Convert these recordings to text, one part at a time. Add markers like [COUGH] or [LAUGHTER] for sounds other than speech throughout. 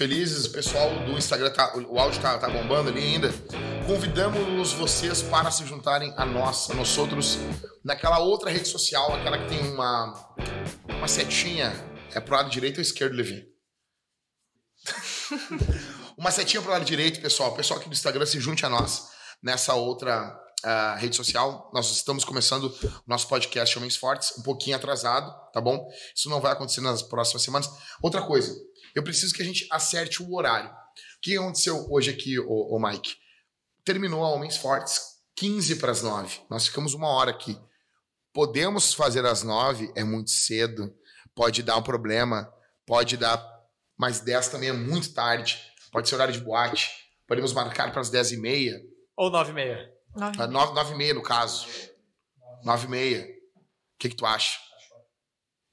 felizes. O pessoal do Instagram, tá, o áudio tá, tá bombando ali ainda. Convidamos vocês para se juntarem a nós, a nós outros, naquela outra rede social, aquela que tem uma, uma setinha. É pro lado direito ou esquerdo, Levi? [LAUGHS] uma setinha pro lado direito, pessoal. Pessoal aqui do Instagram se junte a nós nessa outra uh, rede social. Nós estamos começando o nosso podcast Homens Fortes, um pouquinho atrasado, tá bom? Isso não vai acontecer nas próximas semanas. Outra coisa, eu preciso que a gente acerte o horário. O que aconteceu hoje aqui, o, Mike? Terminou a Homens Fortes 15 para as 9. Nós ficamos uma hora aqui. Podemos fazer às 9, é muito cedo, pode dar um problema, pode dar mais 10 também é muito tarde, pode ser horário de boate. Podemos marcar para as 10 e meia. Ou 9 e meia. Nove, nove, nove e meia, no caso. Nove e meia. O que, que tu acha?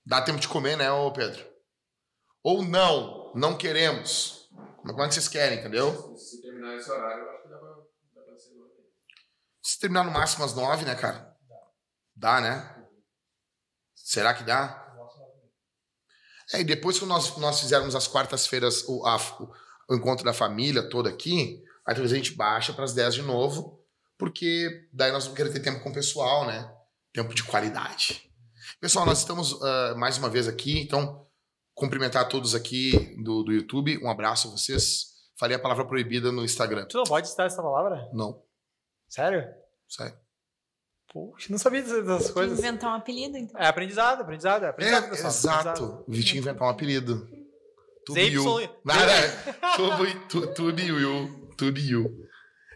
Dá tempo de comer, né, ô Pedro? Ou não, não queremos. Como é que vocês querem, entendeu? Se terminar esse horário, eu acho que dá pra, dá pra ser nove. Se terminar no máximo às nove, né, cara? Dá, né? Será que dá? É, e depois que nós, nós fizermos as quartas-feiras o, a, o encontro da família toda aqui, aí talvez a gente baixa para as 10 de novo porque daí nós vamos querer ter tempo com o pessoal, né? Tempo de qualidade. Pessoal, nós estamos uh, mais uma vez aqui, então cumprimentar todos aqui do, do YouTube. Um abraço a vocês. Falei a palavra proibida no Instagram. Tu não pode citar essa palavra? Não. Sério? Sério. Poxa, não sabia dessas coisas. inventar um apelido, então. É aprendizado, aprendizado. É, aprendizado, é exato. Aprendizado. Vitinho [LAUGHS] inventar um apelido. Tudo you. Nada. You. Tudo you.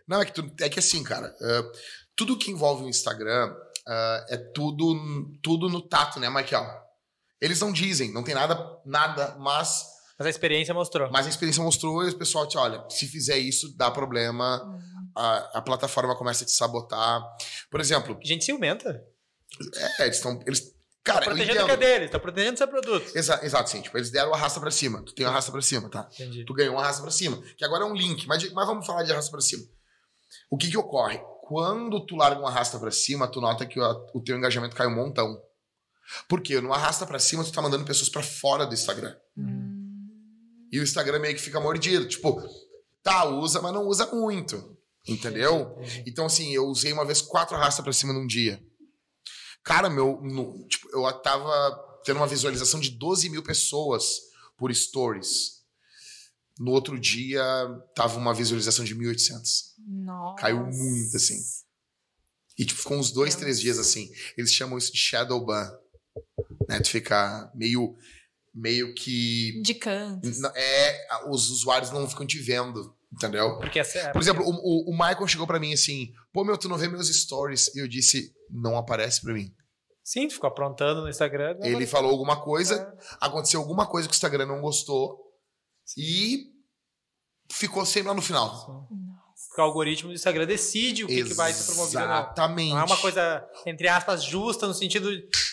Não, é que, tu, é que assim, cara, uh, tudo que envolve o Instagram uh, é tudo, tudo no tato, né, Michael? Eles não dizem, não tem nada, nada, mas. Mas a experiência mostrou. Mas a experiência mostrou e o pessoal te olha, se fizer isso, dá problema, uhum. a, a plataforma começa a te sabotar. Por exemplo. Gente ciumenta. É, eles estão. Eles, Cara, tá protegendo o que é deles, tá protegendo seu produto. Exa exato, sim. Tipo, eles deram o arrasta pra cima. Tu tem o arrasta pra cima, tá? Entendi. Tu ganhou um arrasta pra cima. Que agora é um link, mas, mas vamos falar de arrasta pra cima. O que que ocorre? Quando tu larga um arrasta para cima, tu nota que o, o teu engajamento cai um montão. Porque no arrasta para cima, tu tá mandando pessoas para fora do Instagram. Hum. E o Instagram meio que fica mordido. Tipo, tá, usa, mas não usa muito. Entendeu? Então, assim, eu usei uma vez quatro arrasta para cima num dia. Cara, meu. No, tipo, eu tava tendo uma visualização de 12 mil pessoas por stories. No outro dia, tava uma visualização de 1.800. Nossa. Caiu muito, assim. E tipo, ficou uns dois, três dias assim. Eles chamam isso de shadow ban. Né? Tu fica meio, meio que... De canto. É, os usuários não ficam te vendo, entendeu? Porque essa é... Por exemplo, o, o, Michael chegou para mim assim, pô, meu, tu não vê meus stories? E eu disse, não aparece para mim. Sim, ficou aprontando no Instagram. Ele falou alguma coisa, é. aconteceu alguma coisa que o Instagram não gostou. E ficou sempre lá no final. Porque o algoritmo do Instagram decide o que, que vai ser promovido. Exatamente. Não. não é uma coisa, entre aspas, justa, no sentido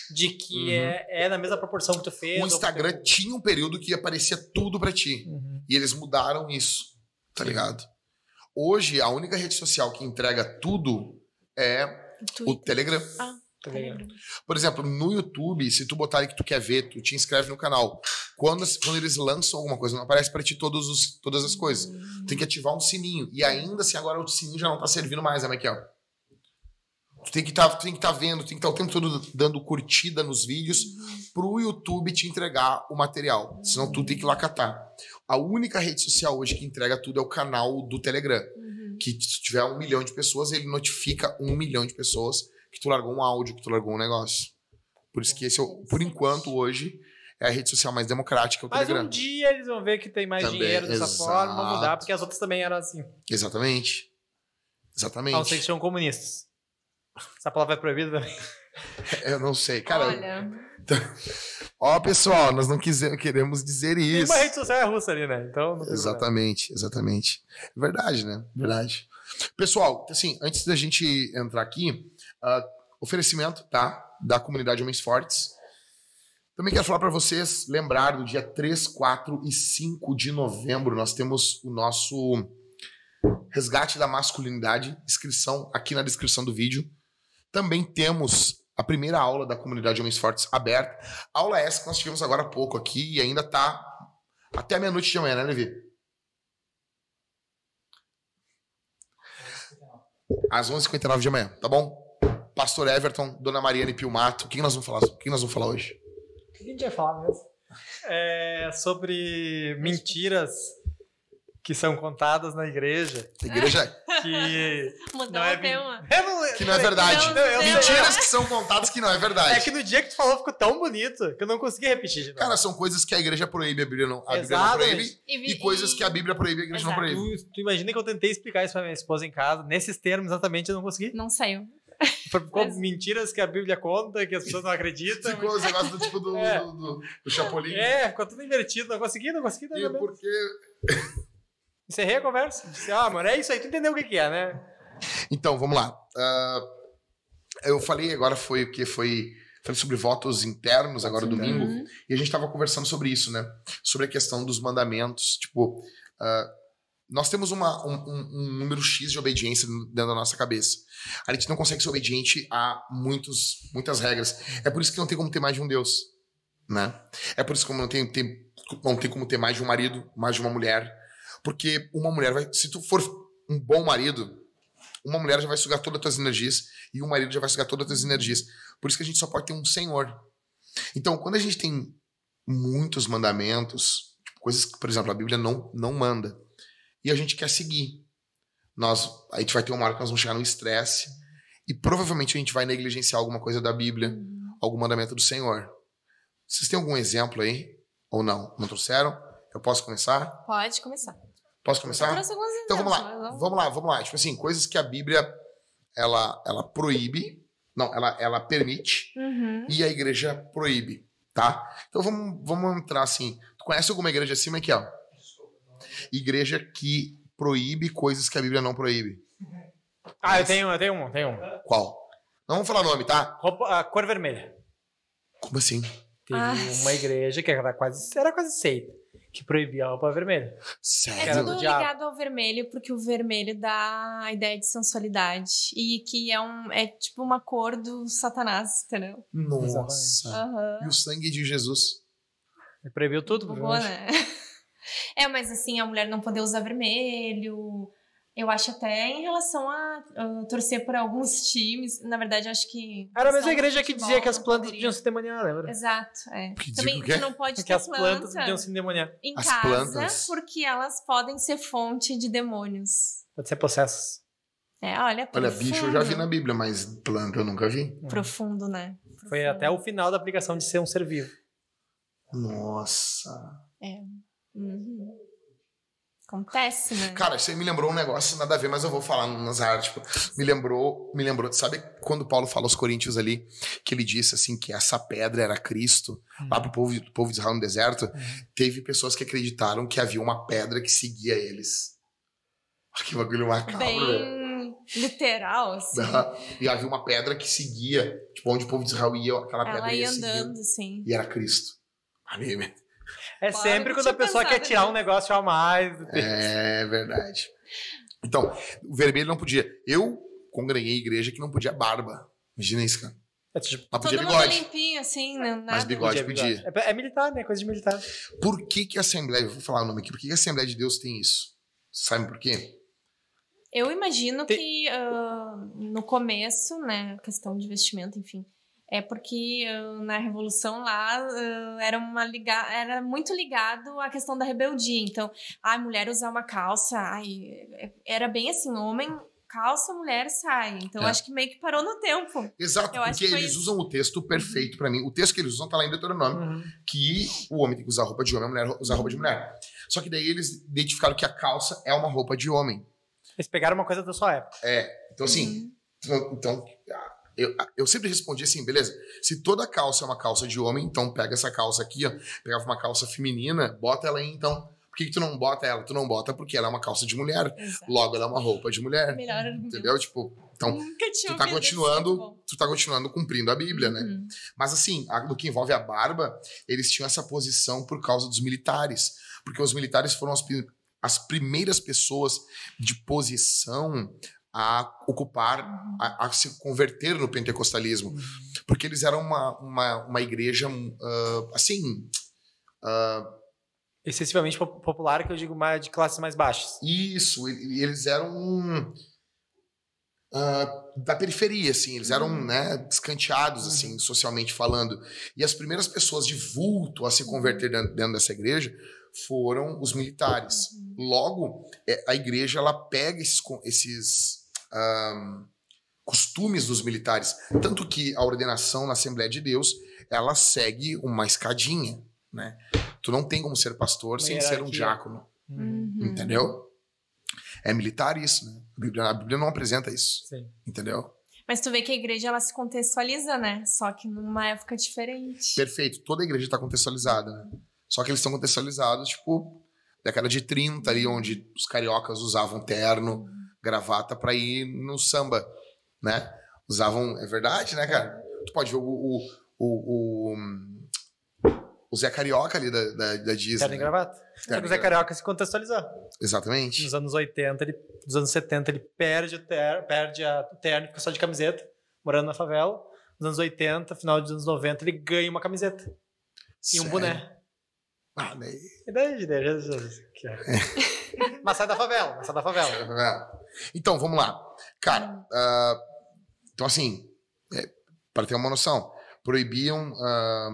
de que uhum. é, é na mesma proporção que tu fez. O Instagram tinha um período que aparecia tudo para ti. Uhum. E eles mudaram isso, tá ligado? Hoje, a única rede social que entrega tudo é Twitter. o Telegram. Ah. Telegram. Por exemplo, no YouTube, se tu botar ali que tu quer ver, tu te inscreve no canal. Quando, quando eles lançam alguma coisa, não aparece para ti todos os, todas as coisas. Uhum. Tem que ativar um sininho. E ainda assim, agora o sininho já não tá servindo mais, né, Michael? Tu tem que tá, estar tá vendo, tem que estar tá o tempo todo dando curtida nos vídeos uhum. pro YouTube te entregar o material. Senão tu tem que ir lá catar. A única rede social hoje que entrega tudo é o canal do Telegram. Uhum. Que se tiver um milhão de pessoas, ele notifica um milhão de pessoas que tu largou um áudio, que tu largou um negócio. Por isso que esse, é por enquanto, hoje, é a rede social mais democrática, o Mas Telegram. um dia eles vão ver que tem mais também, dinheiro dessa exato. forma, vão mudar, porque as outras também eram assim. Exatamente. Exatamente. Não sei que são comunistas. Essa palavra é proibida também. [LAUGHS] Eu não sei. Cara, Olha. [LAUGHS] Ó, pessoal, nós não queremos dizer isso. Tem uma rede social é russa ali, né? Então Exatamente, exatamente. Verdade, né? Verdade. Pessoal, assim, antes da gente entrar aqui, Uh, oferecimento, tá? Da comunidade Homens Fortes. Também quero falar para vocês, lembrar do dia 3, 4 e 5 de novembro, nós temos o nosso resgate da masculinidade, inscrição aqui na descrição do vídeo. Também temos a primeira aula da comunidade Homens Fortes aberta. aula essa que nós tivemos agora há pouco aqui e ainda está Até meia-noite de amanhã, né, Levi? Às 11h59 de amanhã, tá bom? Pastor Everton, Dona Mariana e Pilmato. O que nós vamos falar, o que nós vamos falar hoje? O que a gente ia falar mesmo? É sobre mentiras que são contadas na igreja. A igreja Que [LAUGHS] não é o tema. [LAUGHS] Eu não, que não é verdade. Não, não, não. Mentiras que são contadas que não é verdade. É que no dia que tu falou ficou tão bonito que eu não consegui repetir de novo. Cara, são coisas que a igreja proíbe, a Bíblia não, a Bíblia não Exatamente. proíbe. vi- E coisas que a Bíblia proíbe, a igreja não Exato. proíbe. Tu, tu imagina que eu tentei explicar isso pra minha esposa em casa, nesses termos exatamente eu não consegui. Não saiu. [LAUGHS] Ficou Mas- mentiras que a Bíblia conta, que as pessoas não acreditam. Ficou os negócios do tipo do, [LAUGHS] É. do, do, do Chapolin. É, ficou tudo invertido, não consegui, não consegui. Não, E não, não. porque Encerrei a conversa. Disse, ah, mano, é isso aí, tu entendeu o que, que é, né? Então, vamos lá. Ah, eu falei agora foi o que foi falei sobre votos internos agora Votos domingo internos. e a gente estava conversando sobre isso, né? Sobre a questão dos mandamentos, tipo ah, nós temos uma, um, um- número X de obediência dentro da nossa cabeça. A gente não consegue ser obediente a muitos, muitas regras. É por isso que não tem como ter mais de um Deus, né? É por isso que não tem, tem- não tem como ter mais de um marido, mais de uma mulher. Porque uma mulher vai. Se tu for um bom marido, uma mulher já vai sugar todas as tuas energias e um marido já vai sugar todas as tuas energias. Por isso que a gente só pode ter um senhor. Então, quando a gente tem muitos mandamentos, coisas que, por exemplo, a Bíblia não, não manda, e a gente quer seguir, nós, a gente vai ter uma hora que nós vamos chegar no estresse e provavelmente a gente vai negligenciar alguma coisa da Bíblia, algum mandamento do Senhor. Vocês têm algum exemplo aí? Ou não? Não trouxeram? Eu posso começar? Pode começar. Posso Eu começar? alguns Então vamos lá, vamos- vamos lá, vamos lá. Tipo assim, coisas que a Bíblia ela, ela proíbe, não, ela, ela permite Uhum. e a igreja proíbe, tá? Então vamos, vamos entrar assim. Tu conhece alguma igreja acima aqui, ó? Igreja que proíbe coisas que a Bíblia não proíbe. Ah, eu tenho, eu tenho um, tenho um. Qual? Não vamos falar nome, tá? Roupa, a cor vermelha. Como assim? Teve Ah. uma igreja que era quase, era quase seita, que proibia a roupa vermelha. É Sério? Era tudo ligado ao vermelho, porque o vermelho dá a ideia de sensualidade. E que é um é tipo uma cor do satanás, entendeu? Nossa. Aham. E o sangue de Jesus? Ele proibiu tudo, Boa, né? [LAUGHS] É, mas assim, a mulher não poder usar vermelho. Eu acho até em relação a, a torcer por alguns times. Na verdade, eu acho que. Era a mesma igreja que futebol dizia que as plantas poderia. podiam se demoniar, lembra? Exato, é. Que Também que quê? tu não pode [LAUGHS] Que ter as plantas planta podiam se demoniar. em As casa plantas. porque elas podem ser fonte de demônios. Pode ser processo. É, olha, Olha, profundo. bicho eu já vi na Bíblia, mas planta eu nunca vi. Profundo, né? Foi Profundo. até o final da aplicação de ser um ser vivo. Nossa. Uhum. Acontece, né? Cara, isso aí me lembrou um negócio, nada a ver, mas eu vou falar nas artes. Tipo, me lembrou, me lembrou, sabe quando Paulo fala aos Coríntios ali, que ele disse assim que essa pedra era Cristo, lá pro povo, pro povo de Israel no deserto, teve pessoas que acreditaram que havia uma pedra que seguia eles. Olha [LAUGHS] Que bagulho macabro, velho. Bem literal, assim. E havia uma pedra que seguia, tipo, onde o povo de Israel ia, aquela pedra Ela ia seguindo, andando, assim. E era Cristo. Amigo, É sempre quando a pessoa quer tirar um negócio a mais. do texto. É verdade. Então, o vermelho não podia. Eu congreguei em igreja que não podia barba. Imagina isso, cara. É, tipo, Mas podia Todo bigode. limpinho, assim, né? Nada. Mas bigode podia. É, é militar, né? Coisa de militar. Por que, que a Assembleia, eu vou falar o nome aqui, por que, que a Assembleia de Deus tem isso? Sabe por quê? Eu imagino Tem- que ah, no começo, né, questão de vestimenta, enfim, é porque ah, na revolução lá ah, era uma liga era muito ligado à questão da rebeldia. Então, ai, mulher usar uma calça, ai, era bem assim, homem calça, mulher sai. Então, É. acho que meio que parou no tempo. Exato, Eu acho porque eles isso. usam o texto perfeito pra mim. O texto que eles usam tá lá em Deuteronômio, Uhum. que o homem tem que usar roupa de homem, a mulher usar roupa de mulher. Só que daí eles identificaram que a calça é uma roupa de homem. Eles pegaram uma coisa da sua época. Então, assim, Uhum. então, eu, eu sempre respondi assim, beleza, se toda calça é uma calça de homem, então pega essa calça aqui, ó, pegava uma calça feminina, bota ela aí, então. Por que, que tu não bota ela? Tu não bota porque ela é uma calça de mulher, Exato. logo ela é uma roupa de mulher, Melhor entendeu? Tipo, então, tu tá continuando, ponto. tu tá continuando cumprindo a Bíblia, né? Uhum. Mas assim, a- no que envolve a barba, eles tinham essa posição por causa dos militares. Porque os militares foram as, as primeiras pessoas de posição a ocupar, a, a se converter no pentecostalismo. Porque eles eram uma, uma, uma igreja, ah, assim, ah, excessivamente pop- popular, que eu digo mais de classes mais baixas. Isso, eles eram ah, da periferia, assim, eles eram né, escanteados, assim, socialmente falando. E as primeiras pessoas de vulto a se converter dentro, dentro dessa igreja foram os militares. Logo, é, a igreja ela pega esses, esses ah, costumes dos militares, tanto que a ordenação na Assembleia de Deus ela segue uma escadinha, né? Tu não tem como ser pastor Uma sem ser um diácono. Uhum. Entendeu? É militar isso, né? A Bíblia, a Bíblia não apresenta isso, Sim. entendeu? Mas tu vê que a igreja ela se contextualiza, né? Só que numa época diferente. Perfeito. Toda a igreja está contextualizada, né? Só que eles estão contextualizados, tipo, década de 30 ali, onde os cariocas usavam terno, gravata pra ir no samba, né? Usavam... É verdade, né, cara? Tu pode ver o... o, o, o, o Zé Carioca ali da, da, da Disney. Terno e gravata. Que o Zé Carioca se contextualizou. Exatamente. Nos anos 80, ele, nos anos 70, ele perde o terno, perde a, terno e fica só de camiseta, morando na favela. Nos anos 80, final dos anos 90, ele ganha uma camiseta e um Sério? boné. Ah, daí... E daí, daí, já- já- já- que é. [LAUGHS] Mas sai da favela, mas sai da favela. Então, vamos lá. Cara, ah, então assim, é, para ter uma noção, proibiam ah,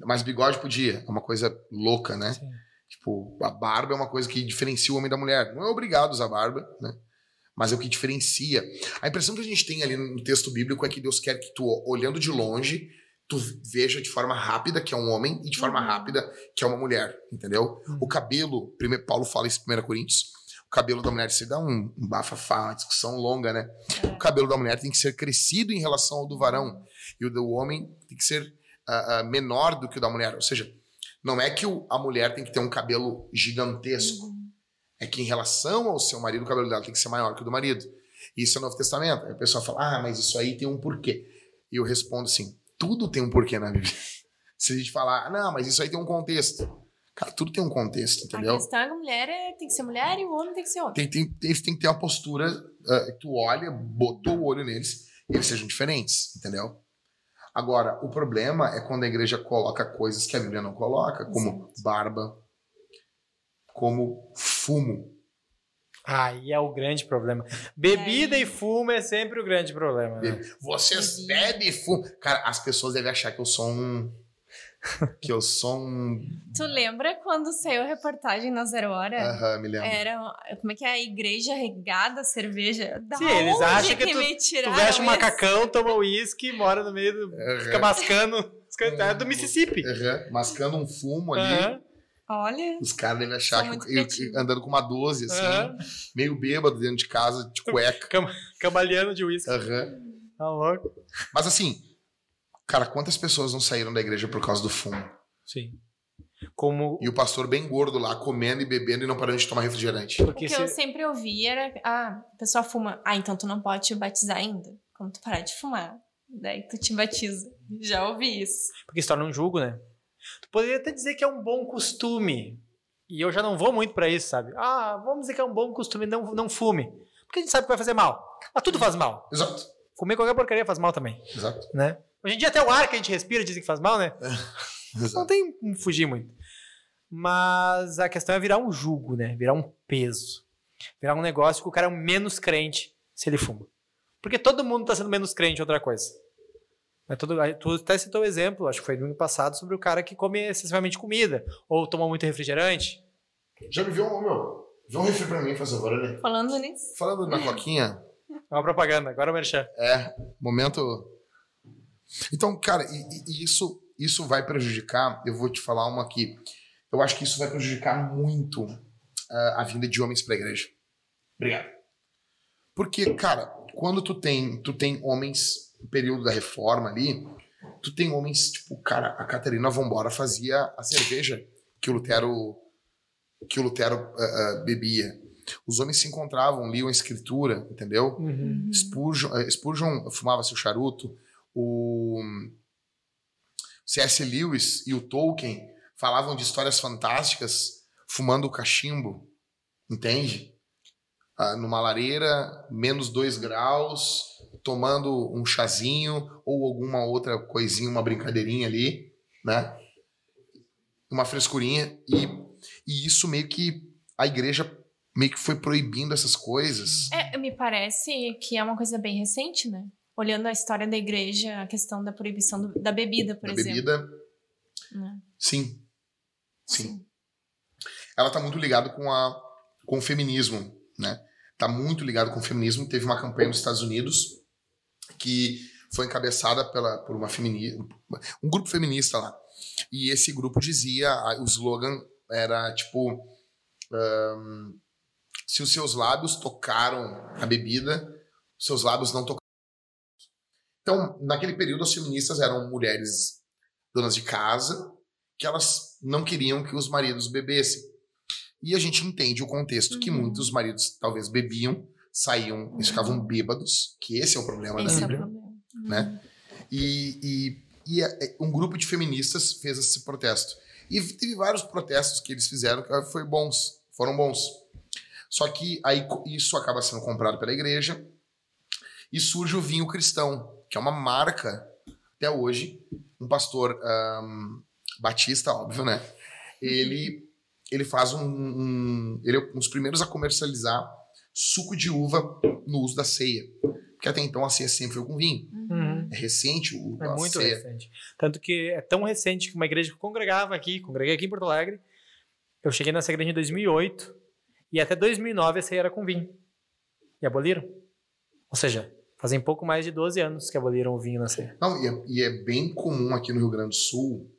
mais bigode podia. É uma coisa louca, né? Sim. Tipo, a barba é uma coisa que diferencia o homem da mulher. Não é obrigado a usar barba, né? Mas é o que diferencia. A impressão que a gente tem ali no texto bíblico é que Deus quer que tu, olhando de longe, tu veja de forma rápida que é um homem e de forma Uhum. rápida que é uma mulher, entendeu? Uhum. O cabelo, primeiro, Paulo fala isso em 1 Coríntios, o cabelo da mulher, aí dá um, um bafafá, uma discussão longa, né? O cabelo da mulher tem que ser crescido em relação ao do varão, e o do homem tem que ser ah, ah, menor do que o da mulher. Ou seja, não é que o- a mulher tem que ter um cabelo gigantesco, é que em relação ao seu marido, o cabelo dela tem que ser maior que o do marido. Isso é o Novo Testamento. Aí a pessoa fala, ah, mas isso aí tem um porquê. E eu respondo assim, tudo tem um porquê na Bíblia. [LAUGHS] Se a gente falar, ah, não, mas isso aí tem um contexto. Cara, tudo tem um contexto, A entendeu? questão é que a mulher é- tem que ser mulher e o homem tem que ser homem. Tem, tem, eles têm que ter uma postura, ah, que tu olha, botou o olho neles, e eles sejam diferentes, entendeu? Agora, o problema é quando a igreja coloca coisas que a Bíblia não coloca, como barba, como fumo. Aí é o grande problema. Bebida E e, fumo é sempre o grande problema. Né? Vocês bebem e fumam. Cara, as pessoas devem achar que eu sou um. [LAUGHS] que eu sou um. Tu lembra quando saiu a reportagem na Zero Hora? Aham, me lembro. Era, como é que é? A igreja regada a cerveja. Da Sim, eles acham que tu- me Tu tiraram veste um macacão, toma uísque, mora no meio do. Aham, fica mascando. É do Mississippi. aham, mascando um fumo ali. Aham, Olha, Os caras devem achar que eu, eu- andando com uma 12, assim, aham. meio bêbado dentro de casa, de cueca. Cambaleando de uísque. Aham. Tá louco? Mas assim, cara, quantas pessoas não saíram da igreja por causa do fumo? Sim. Como. E o pastor bem gordo lá, comendo e bebendo e não parando de tomar refrigerante. o Porque que eu se- sempre ouvi era: ah, a pessoa fuma. Ah, então tu não pode te batizar ainda. Quando tu parar de fumar. Daí tu te batiza. Já ouvi isso. porque se torna um julgo, né? Tu poderia até dizer que é um bom costume. E eu já não vou muito pra isso, sabe? Ah, vamos dizer que é um bom costume, não, não fume. Porque a gente sabe que vai fazer mal. Mas tudo faz mal. Exato, Comer qualquer porcaria faz mal também, exato. né? Hoje em dia até o ar que a gente respira dizem que faz mal, né? [LAUGHS] Não exato. tem como fugir muito. Mas a questão é virar um jugo, né? Virar um peso. Virar um negócio que o cara é um menos crente se ele fuma. Porque todo mundo tá sendo menos crente em outra coisa. Mas todo, tu até citou o exemplo, acho que foi no ano passado, sobre o cara que come excessivamente comida. Ou toma muito refrigerante. Já me viu um, meu? Vê um refri pra mim, faz favor, ali. Falando nisso. Falando na coquinha, É uma propaganda, agora o Merchan. É, momento. Então, cara, e, e- isso, isso vai prejudicar. Eu vou te falar uma aqui. Eu acho que isso vai prejudicar muito ah, a vinda de homens pra igreja. Obrigado. Porque, cara, quando tu tem, tu tem homens no período da reforma ali, tu tem homens, tipo, cara, a Catarina Vambora fazia a cerveja que o Lutero que o Lutero ah, ah, bebia. Os homens se encontravam, liam a escritura, entendeu? Spurgeon, eh, Spurgeon fumava seu charuto. O C.S. Lewis e o Tolkien falavam de histórias fantásticas fumando cachimbo, entende? Ah, numa lareira, menos dois graus, tomando um chazinho ou alguma outra coisinha, uma brincadeirinha ali, né? Uma frescurinha. E, E isso meio que a igreja meio que foi proibindo essas coisas. É, me parece que é uma coisa bem recente, né? Olhando a história da igreja, a questão da proibição do- da bebida, por da exemplo. bebida. né? Sim. Sim. Ela tá muito ligada com, a, com o feminismo, né? Tá muito ligado com o feminismo. Teve uma campanha nos Estados Unidos que foi encabeçada pela, por uma feminista, um grupo feminista lá. E esse grupo dizia, o slogan era tipo, ahn, se os seus lábios tocaram a bebida, os seus lábios não tocaram. Então, naquele período, as feministas eram mulheres donas de casa, que elas não queriam que os maridos bebessem. E a gente entende o contexto que Uhum. muitos maridos talvez bebiam, saíam, eles ficavam bêbados, que esse é o problema Esse da é o Bíblia. problema. né? E, e, e é- é- um grupo de feministas fez esse protesto. E teve vários protestos que eles fizeram que foi bons, foram bons. Só que aí isso acaba sendo comprado pela igreja e surge o vinho cristão, que é uma marca até hoje. Um pastor ahn, batista, óbvio, né? Ele, ele faz um, um- Ele é um dos primeiros a comercializar suco de uva no uso da ceia. Porque até então a ceia sempre foi com vinho. Uhum. É recente o É muito ceia. recente. Tanto que é tão recente que uma igreja que eu congregava aqui, congreguei aqui em Porto Alegre, eu cheguei nessa igreja em 2008 e até 2009 a ceia era com vinho. E aboliram. Ou seja, fazem pouco mais de 12 anos que aboliram o vinho na ceia. Não, e é, e é bem comum aqui no Rio Grande do Sul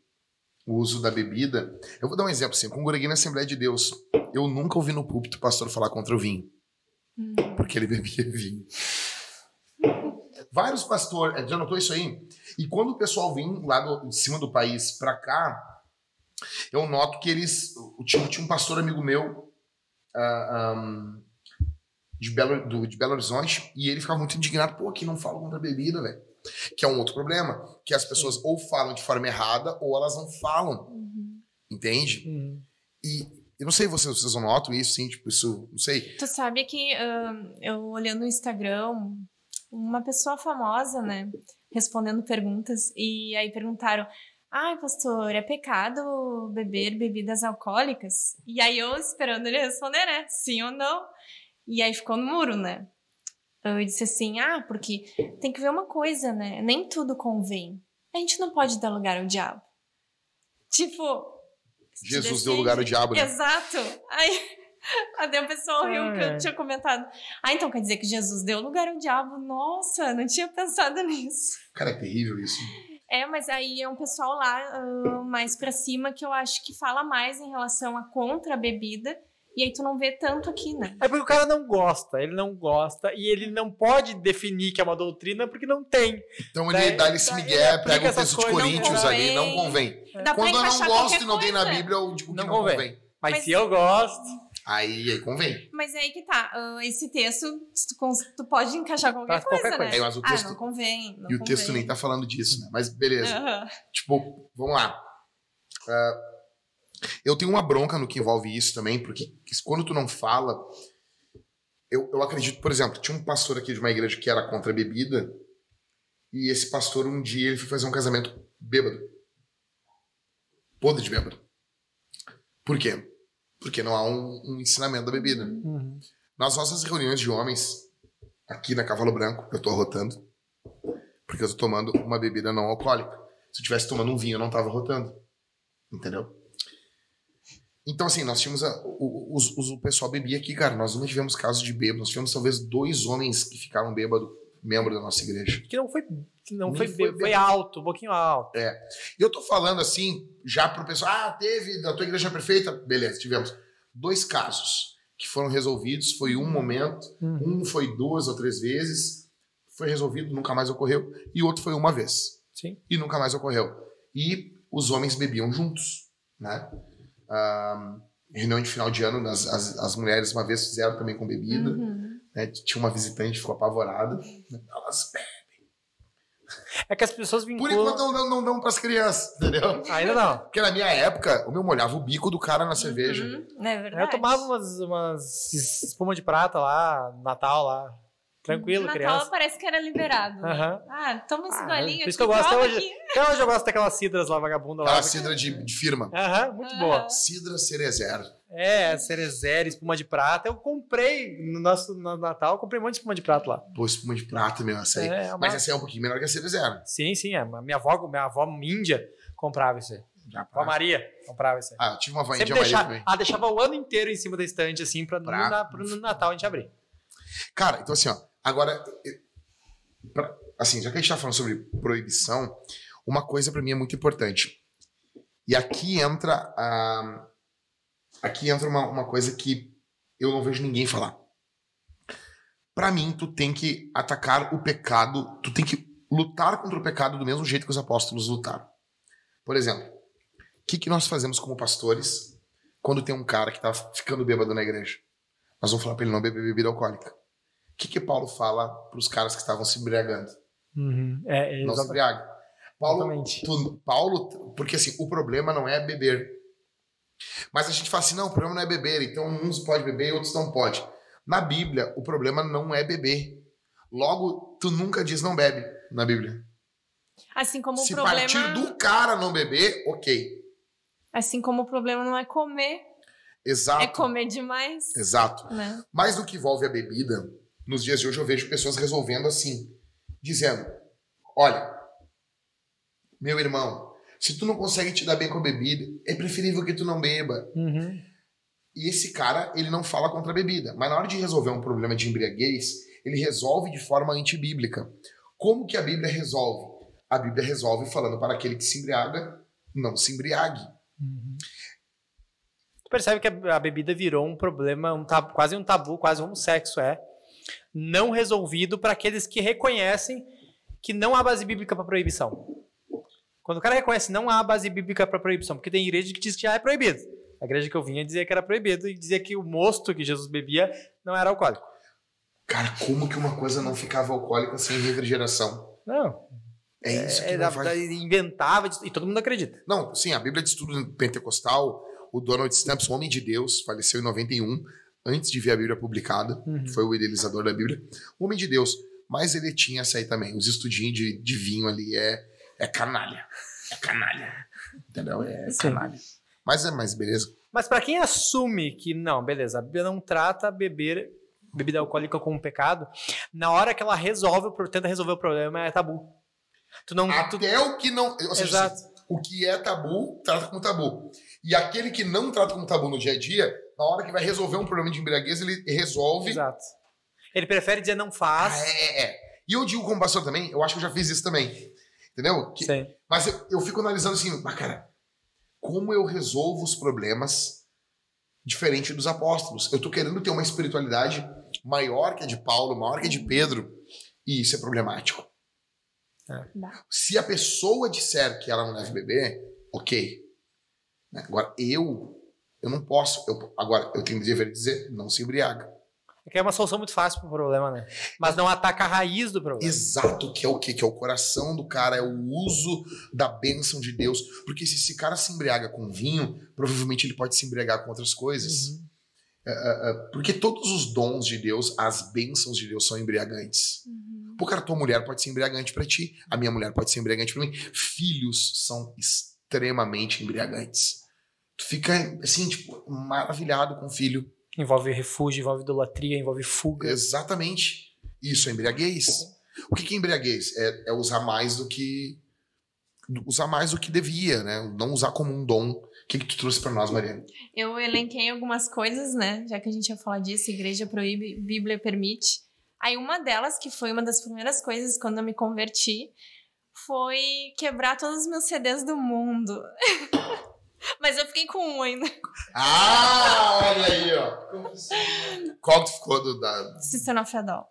o uso da bebida. Eu vou dar um exemplo assim. Eu congreguei na Assembleia de Deus. Eu nunca ouvi no púlpito o pastor falar contra o vinho. Uhum. Porque ele [LAUGHS] bebia vinho. Vários pastores, já notou isso aí? E quando o pessoal vem lá do, de cima do país pra cá, eu noto que eles. Tinha, tinha um pastor amigo meu ah, ahm, de, Belo, do- de Belo Horizonte e ele ficava muito indignado. Pô, aqui não fala contra a bebida, velho. Que é um outro problema. Que as pessoas ou falam de forma errada ou elas não falam. Uhum. Entende? E eu não sei se vocês, vocês notam isso, sim, tipo, isso, não sei. Tu sabe que ahn, eu olhando no Instagram, uma pessoa famosa, né, respondendo perguntas, e aí perguntaram: Ai, pastor, é pecado beber bebidas alcoólicas? E aí eu esperando ele responder, né? Sim ou não? E aí ficou no muro, né? Eu disse assim: Ah, porque tem que ver uma coisa, né? Nem tudo convém. A gente não pode dar lugar ao diabo. Tipo. Jesus deu lugar ao diabo, né? Exato. Aí, [LAUGHS] até o pessoal riu que eu tinha comentado. Ah, então quer dizer que Jesus deu lugar ao diabo? Nossa, não tinha pensado [LAUGHS] nisso. Cara, é terrível isso. É, mas aí é um pessoal lá ah, mais pra cima que eu acho que fala mais em relação a contra a bebida. E aí tu não vê tanto aqui, né? É porque o cara não gosta, ele não gosta e ele não pode definir que é uma doutrina porque não tem. Então ele Daí- dá esse migué, ele pega o essas texto de Coríntios ali, não convém. Dá Quando eu não gosto qualquer e não tem na. Bíblia, eu digo que Não não, convém. convém. Mas, Mas- se eu gosto, Aí, aí convém. Mas é aí que tá. ah, esse texto, tu, tu pode encaixar qualquer Faz coisa, qualquer né? coisa. É, mas o Ah, texto, não convém. Não e o texto nem tá falando disso, né? Mas beleza. Aham. Tipo, vamos lá. Ah, eu tenho uma bronca no que envolve isso também, porque quando tu não fala. Eu, eu acredito, por exemplo, tinha um pastor aqui de uma igreja que era contra a bebida, e esse pastor um dia ele foi fazer um casamento bêbado. Podre de bêbado. Por quê? Porque não há um, um ensinamento da bebida. uhum. Nas nossas reuniões de homens, aqui na Cavalo Branco, eu tô arrotando, porque eu tô tomando uma bebida não alcoólica. Se eu tivesse tomando um vinho, eu não tava arrotando. Entendeu? Então, assim, nós tínhamos. A, o, os- o pessoal bebia aqui, cara. Nós não tivemos casos de bêbado. Nós tivemos talvez dois homens que ficaram bêbados, membro da nossa igreja. que não foi, que não Nem foi, foi foi, alto, um pouquinho alto. E eu tô falando assim, já pro pessoal, ah, teve da tua igreja perfeita? Beleza, tivemos. Dois casos que foram resolvidos, foi um momento, Uhum. um foi duas ou três vezes, foi resolvido, nunca mais ocorreu, e outro foi uma vez, Sim. e nunca mais ocorreu. E os homens bebiam juntos, né? Ah, reunião de final de ano, as, as, as mulheres uma vez fizeram também com bebida, Uhum. né? Tinha uma visitante que ficou apavorada. Elas bebem. É que as pessoas Por vinculam. enquanto não, não, não dão pras crianças, entendeu? Ainda não. Porque na minha época, o meu molhava o bico do cara na cerveja. Uhum. É verdade. Eu tomava umas, umas espuma de prata lá, Natal lá. Tranquilo, Natal criança. parece que era liberado. né? Aham. Ah, toma esse Ah, golinho por isso que eu gosto até hoje. Até hoje eu gosto daquelas cidras lá, vagabunda lá. Aquela cidra de, de firma. Aham, muito Aham. boa. Cidra Cerezer. É, cerezera, espuma de prata. Eu comprei no nosso no Natal, eu comprei um monte de espuma de prata lá. Pô, espuma de prata, meu, essa aí. É, uma- Mas essa aí é um pouquinho menor que a cerveja. Sim, sim. A minha avó, minha avó índia comprava isso aí. Já A avó Maria comprava isso aí. Ah, eu tive uma avó Sempre índia Maria deixava, também. ah, deixava o ano inteiro em cima da estante, assim, pra, no, Pra- na- pro- no Natal a gente abrir. Cara, então assim, ó, agora, pra- assim, já que a gente tá falando sobre proibição, uma coisa pra mim é muito importante. E aqui entra a, aqui entra uma, uma coisa que eu não vejo ninguém falar. Pra mim, tu tem que atacar o pecado, tu tem que lutar contra o pecado do mesmo jeito que os apóstolos lutaram. Por exemplo, o que, que nós fazemos como pastores quando tem um cara que tá ficando bêbado na igreja? Nós vamos falar pra ele não beber bebida alcoólica. O que, que Paulo fala pros caras que estavam se embriagando? É, é, Não se embriague. Paulo, tu- Paulo, porque assim, o problema não é beber. Mas a gente fala assim, não, o problema não é beber, então uns podem beber e outros não podem. Na Bíblia, o problema não é beber. Logo, tu nunca diz não bebe na Bíblia. Assim como Se o problema. partir do cara não beber, ok. Assim como o problema não é comer, Exato. é comer demais. Exato. Né? Mas no que envolve a bebida, nos dias de hoje eu vejo pessoas resolvendo assim, dizendo: olha, meu irmão, se tu não consegue te dar bem com a bebida, é preferível que tu não beba. Uhum. E esse cara, ele não fala contra a bebida, mas na hora de resolver um problema de embriaguez, ele resolve de forma antibíblica. Como que a Bíblia resolve? A Bíblia resolve falando para aquele que se embriaga, não se embriague. Uhum. Tu percebe que a, bebida virou um problema, um tabu, quase um tabu, quase um sexo é, não resolvido para aqueles que reconhecem que não há base bíblica para proibição. Quando o cara reconhece não há base bíblica para proibição, porque tem igreja que diz que já é proibido. A igreja que eu vinha dizia que era proibido e dizia que o mosto que Jesus bebia não era alcoólico. Cara, como que uma coisa não ficava alcoólica sem refrigeração? Não, É isso que é, não faz inventava e todo mundo acredita. Não, sim, a Bíblia de Estudo Pentecostal, o Donald Stamps, um homem de Deus, faleceu em 91, antes de ver a Bíblia publicada, Uhum. foi o idealizador da Bíblia. Um homem de Deus, mas ele tinha essa aí também, os estudinhos de, de vinho ali, é, é canalha. É canalha. Entendeu? É Sim. canalha. Mas é, mas beleza. Mas pra quem assume que não, beleza, a Bíblia não trata beber bebida alcoólica como um pecado, na hora que ela resolve, tenta resolver o problema é tabu. Tu não, tu, Até o que não. Seja, Exato. assim, o que é tabu, trata como tabu. E aquele que não trata como tabu no dia a dia, na hora que vai resolver um problema de embriaguez, ele resolve Exato. Ele prefere dizer não faz. Ah, é, é. E eu digo como pastor também, eu acho que eu já fiz isso também. Entendeu? Que- Sim. mas eu, eu fico analisando assim, ah, cara, como eu resolvo os problemas diferente dos apóstolos? Eu tô querendo ter uma espiritualidade maior que a de Paulo, maior que a de Pedro, e isso é problemático. Dá. Se a pessoa disser que ela não deve beber, ok. Né? Agora, eu, eu não posso. Eu, agora, eu tenho o dever de dizer, não se embriaga. É que é uma solução muito fácil pro problema, né? Mas não ataca a raiz do problema. Exato, que é o quê? Que é o coração do cara, é o uso da bênção de Deus. Porque se esse cara se embriaga com vinho, provavelmente ele pode se embriagar com outras coisas. Uhum. É, é, é, porque todos os dons de Deus, as bênçãos de Deus são embriagantes. Uhum. Pô, cara, tua mulher pode ser embriagante pra ti, a minha mulher pode ser embriagante pra mim. Filhos são extremamente embriagantes. Tu fica, assim, tipo, maravilhado com o filho. Envolve refúgio, envolve idolatria, envolve fuga. Exatamente. Isso é embriaguez. O que que é embriaguez? É, é usar mais do que. Usar mais do que devia, né? Não usar como um dom. O que, que tu trouxe pra nós, Mariana? Eu elenquei algumas coisas, né? Já que a gente ia falar disso, igreja proíbe, Bíblia permite. Aí uma delas, que foi uma das primeiras coisas quando eu me converti, foi quebrar todos os meus CDs do mundo. [LAUGHS] Mas eu fiquei com um ainda. Ah, olha aí, ó. Qual que tu ficou do, da. System of a Down.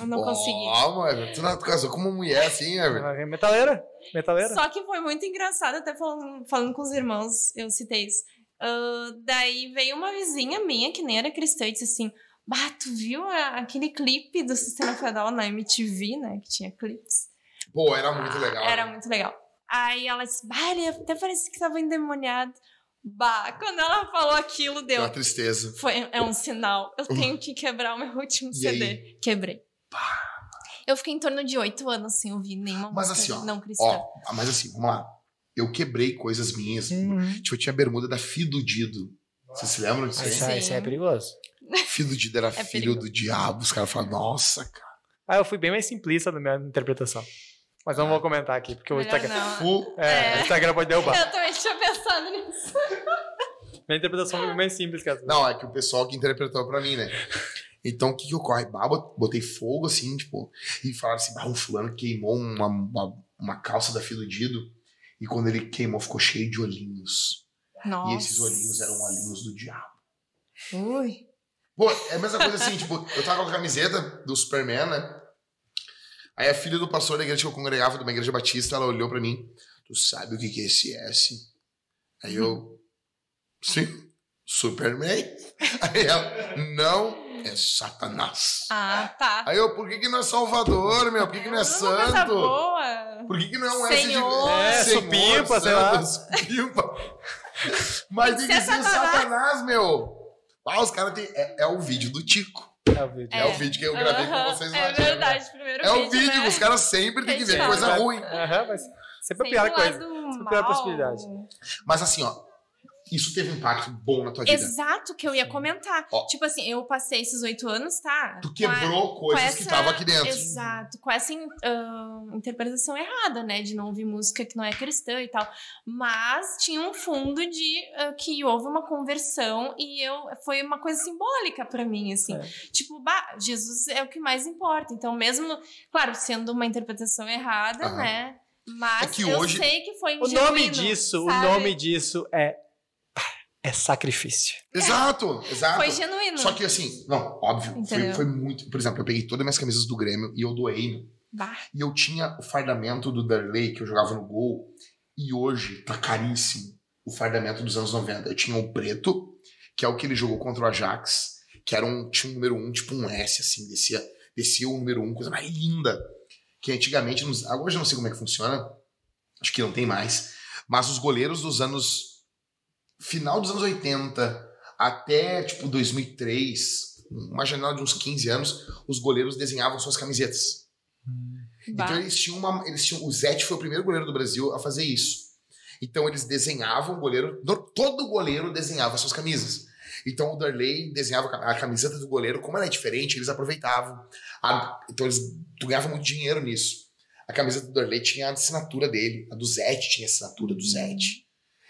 Eu não consegui. Ó, mano, tu, não, tu casou com uma mulher assim, Ever. Metaleira? Metaleira? Só que foi muito engraçado, até falando, falando com os irmãos, eu citei isso. Ah, daí veio uma vizinha minha, que nem era cristã, e disse assim: Bah, tu viu a- aquele clipe do Sistema Federal na MTV, né? Que tinha clipes. Pô, era muito legal. Era muito legal. Aí ela disse: Bah, ele até parecia que tava endemoniado. Bah, quando ela falou aquilo, deu. Uma tristeza. Foi, é um sinal. Eu tenho que quebrar o meu último E CD. aí? Quebrei. Eu fiquei em torno de oito anos sem ouvir nenhuma Mas música assim, ó, não cristã. Ó, mas assim, vamos lá. Eu quebrei coisas minhas. Uhum. Tipo, eu tinha a bermuda da Fido Dido. Vocês se lembram disso aí? Isso, aí- isso aí é perigoso. [LAUGHS] Filho de era É filho perigoso. do diabo. Os caras falam, nossa, cara. Ah, eu fui bem mais simplista na minha interpretação. Mas não vou comentar aqui, porque o Melhor Instagram. não. Fu- É, É. o Instagram pode derrubar. Eu também tinha pensado nisso. Minha interpretação foi bem mais simples que a tua. Não, é que o pessoal que interpretou pra mim, né? Então, o que que ocorre? Bah, bot- botei fogo, assim, tipo, e falaram assim, bah, um fulano queimou uma, uma, uma calça da Filho Dido, e quando ele queimou, ficou cheio de olhinhos. Nossa. E esses olhinhos eram olhinhos do diabo. Ui. Pô, é a mesma coisa assim, [LAUGHS] tipo, eu tava com a camiseta do Superman, né? Aí a filha do pastor da igreja que eu congregava, de uma igreja batista, ela olhou pra mim, tu sabe o que que é esse S? Aí eu, sim, Superman. [LAUGHS] Aí ela, não, é Satanás. Ah, tá. Aí eu, por que que não é Salvador, meu? Por que que não é coisa santo? boa. Por que que não é um S de... Senhor. É, supimpa, sei lá. supimpa. [LAUGHS] Mas tem que Isso é ser Satanás. Satanás, meu. Ah, os caras têm... É, é o vídeo do Tico. É o vídeo. É, o vídeo que eu gravei com Aham, vocês É lá. verdade, primeiro É o vídeo, né? os caras sempre têm que ver coisa ruim. Aham, mas sempre a Sempre pior o coisa. Sempre a pior possibilidade. Mas assim, ó, isso teve um impacto bom na tua vida. Exato, que eu ia comentar. Ó. Tipo assim, eu passei esses oito anos, tá? Tu a- quebrou com coisas essa- que estavam aqui dentro. Exato, com essa in- ah, interpretação errada, né? De não ouvir música que não é cristã e tal. Mas tinha um fundo de ah, que houve uma conversão e eu foi uma coisa simbólica pra mim, assim. É. Tipo, bah, Jesus é o que mais importa. Então, mesmo, claro, sendo uma interpretação errada, Aham. né? Mas É que eu hoje- sei que foi O genuíno, nome disso, sabe? o nome disso é. É sacrifício. Exato, exato. Foi genuíno. Só que assim, não, óbvio, foi, foi muito. Por exemplo, eu peguei todas as minhas camisas do Grêmio e eu doei. né? Bah, E eu tinha o fardamento do Darley que eu jogava no gol. E hoje tá caríssimo o fardamento dos anos 90. Eu tinha o preto, que é o que ele jogou contra o Ajax, que era um, tinha um número um, tipo um S, assim, descia, descia o número um, coisa mais linda. Que antigamente, nos, hoje eu não sei como é que funciona, acho que não tem mais, mas os goleiros dos anos. Final dos anos 80 até tipo 2003, uma janela de uns 15 anos, os goleiros desenhavam suas camisetas. bah. Então eles tinham uma. Eles tinham, o Zete foi o primeiro goleiro do Brasil a fazer isso. Então eles desenhavam o goleiro. Todo goleiro desenhava suas camisas. Então o Darley desenhava a camiseta do goleiro, como ela é diferente, eles aproveitavam. A- então eles tu ganhava muito dinheiro nisso. A camiseta do Darley tinha a assinatura dele, a do Zete tinha a assinatura do Zete.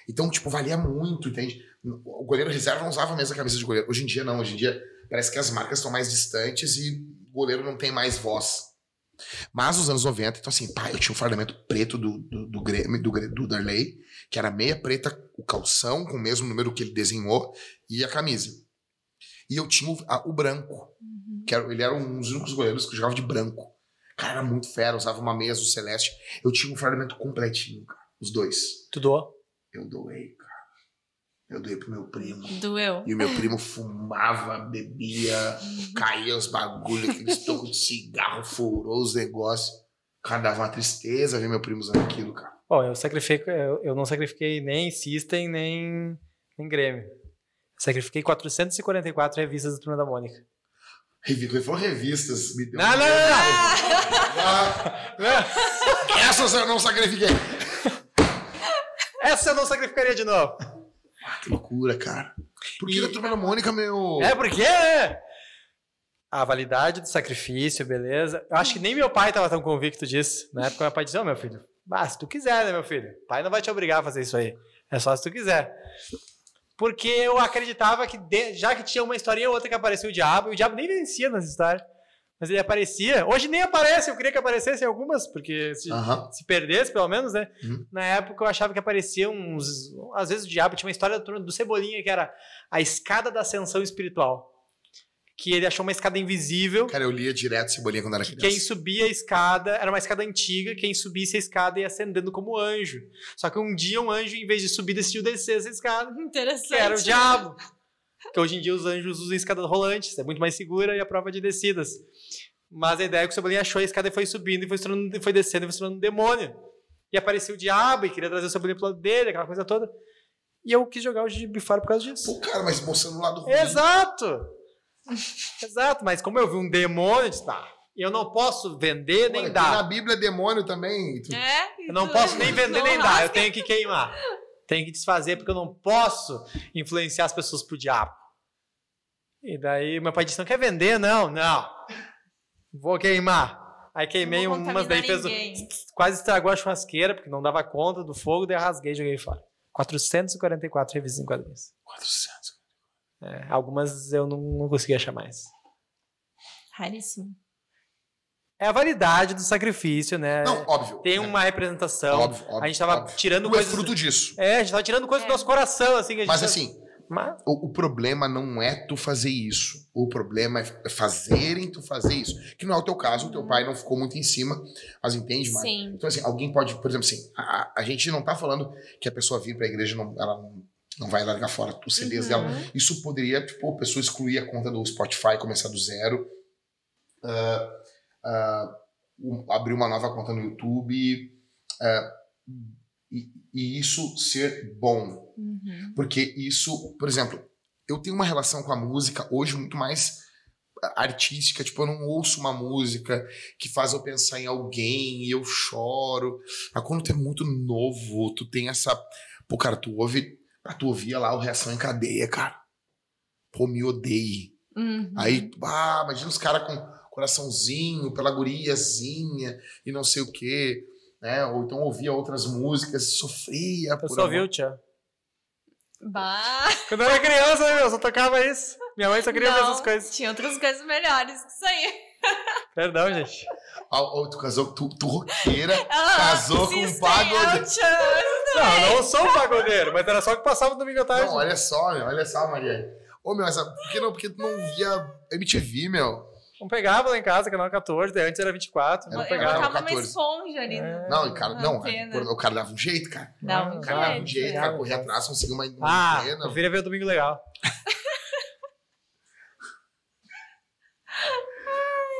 Então, tipo, valia muito, entende? O goleiro reserva não usava a mesma camisa de goleiro. Hoje em dia, não. Hoje em dia, parece que as marcas estão mais distantes e o goleiro não tem mais voz. Mas nos anos 90, então assim, pá, eu tinha um fardamento preto do, do, do Grêmio, do, do Darley, que era meia preta, o calção, com o mesmo número que ele desenhou, e a camisa. E eu tinha o, a- o branco, Uhum. que era, ele era um dos únicos goleiros que jogava de branco. Cara, era muito fera, usava uma meia azul celeste. Eu tinha um fardamento completinho, cara, os dois. Tu doou? Eu doei, cara. Eu doei pro meu primo. Doeu. E o meu primo fumava, bebia, caía os bagulhos, aqueles tocos de cigarro, furou os negócios. Cara, dava uma tristeza ver meu primo usando aquilo, cara. Bom, eu sacrifiquei, eu, eu não sacrifiquei nem System, nem, nem Grêmio. Sacrifiquei 444 revistas da Turma da Mônica. Revi- Ele falou revistas, me deu. Não, um não, medo. não, Ah, não. [LAUGHS] essas eu não sacrifiquei. Não sacrificaria de novo. Ah, que loucura, cara. Por que E- da turma da Mônica, meu? É porque a validade do sacrifício, beleza. Eu acho que nem meu pai estava tão convicto disso. Na época, meu pai disse: Ô, meu filho, bah, se tu quiser, né, meu filho? Pai não vai te obrigar a fazer isso aí. É só se tu quiser. Porque eu acreditava que, de- já que tinha uma historinha ou outra que aparecia o diabo, e o diabo nem vencia nas histórias. Mas ele aparecia. Hoje nem aparece, eu queria que aparecessem algumas, porque se, se perdesse, pelo menos, né? Uhum. Na época eu achava que apareciam uns. Às vezes o diabo tinha uma história do, do Cebolinha que era a escada da ascensão espiritual. Que ele achou uma escada invisível. Cara, eu lia direto Cebolinha quando era que criança. Quem subia a escada, era uma escada antiga, quem subisse a escada ia ascendendo como anjo. Só que um dia um anjo, em vez de subir, decidiu descer essa escada, Interessante. que era o diabo. Porque hoje em dia os anjos usam escadas rolantes, é muito mais segura e a prova de descidas. Mas a ideia é que o Cebolinha achou a escada e foi subindo, e foi, e foi descendo, e foi se tornando um demônio. E apareceu o diabo e queria trazer o Cebolinha pro lado dele, aquela coisa toda. E eu quis jogar o fora por causa disso. Pô, cara, mas mostrando o lado ruim. Exato! Exato, mas como eu vi um demônio, eu disse, tá, eu não posso vender nem Olha, tem Na dar. Bíblia é demônio também. Tu- É? Eu não posso nem vender nem dar, eu tenho que queimar. Tenho que desfazer porque eu não posso influenciar as pessoas pro diabo. E daí meu pai disse: não quer vender? Não, não. Vou queimar. Aí queimei umas, daí fez. Quase estragou a churrasqueira, porque não dava conta do fogo, daí eu rasguei e joguei fora. 444 revistas em quadrinhos. 400. É, algumas eu não, não consegui achar mais. Raríssimo. É a validade do sacrifício, né? Não, óbvio. Tem né? uma representação. Óbvio, óbvio, a gente tava óbvio. tirando é coisas. fruto disso. É, a gente tava tirando coisas É. do nosso coração, assim. Que a gente Mas assim, Mas- o, o problema não é tu fazer isso. O problema é fazerem tu fazer isso. Que não é o teu caso, o teu pai não ficou muito em cima, mas entende, Mari? Sim. Então, assim, alguém pode, por exemplo, assim, a, a gente não tá falando que a pessoa vir pra igreja, não, ela não, não vai largar fora os CDs Uhum. dela. Isso poderia, tipo, a pessoa excluir a conta do Spotify, começar do zero, ah, um- abrir uma nova conta no YouTube, ah, e, e isso ser bom. Uhum. Porque isso, por exemplo, eu tenho uma relação com a música hoje muito mais artística, tipo, eu não ouço uma música que faz eu pensar em alguém e eu choro. Mas quando tu é muito novo, tu tem essa. Pô, cara, tu ouve. ah, Tu ouvia lá o Reação em Cadeia, cara. Pô, me odeie. Uhum. Aí, ah, imagina os caras com coraçãozinho, pela guriazinha e não sei o quê. Né? Ou então ouvia outras músicas e sofria. Eu por só amor. ouvi o Tchan. Bah, Quando eu era criança, meu, eu só tocava isso. Minha mãe só queria ver essas coisas. Tinha outras coisas melhores que isso aí. Perdão, gente. Ah, oh, tu casou, tu, tu roqueira, [LAUGHS] Ah, casou com um pagodeiro. Não, eu não sou um pagodeiro, mas era só que passava no domingo à tarde. Não, olha só, meu, olha só, Maria. Ô, meu, essa, por que não? Porque tu não via MTV, meu. Não pegava lá em casa, canal 14, daí antes era 24, não Era- Eu era pegava. botava uma 14. esponja ali. É. no- Não, e cara, na não, antena. o cara dava um jeito, cara. Não, um O cara dava um jeito. é. cara, corria atrás, conseguia uma, Ah, antena. eu queria ver o Domingo Legal.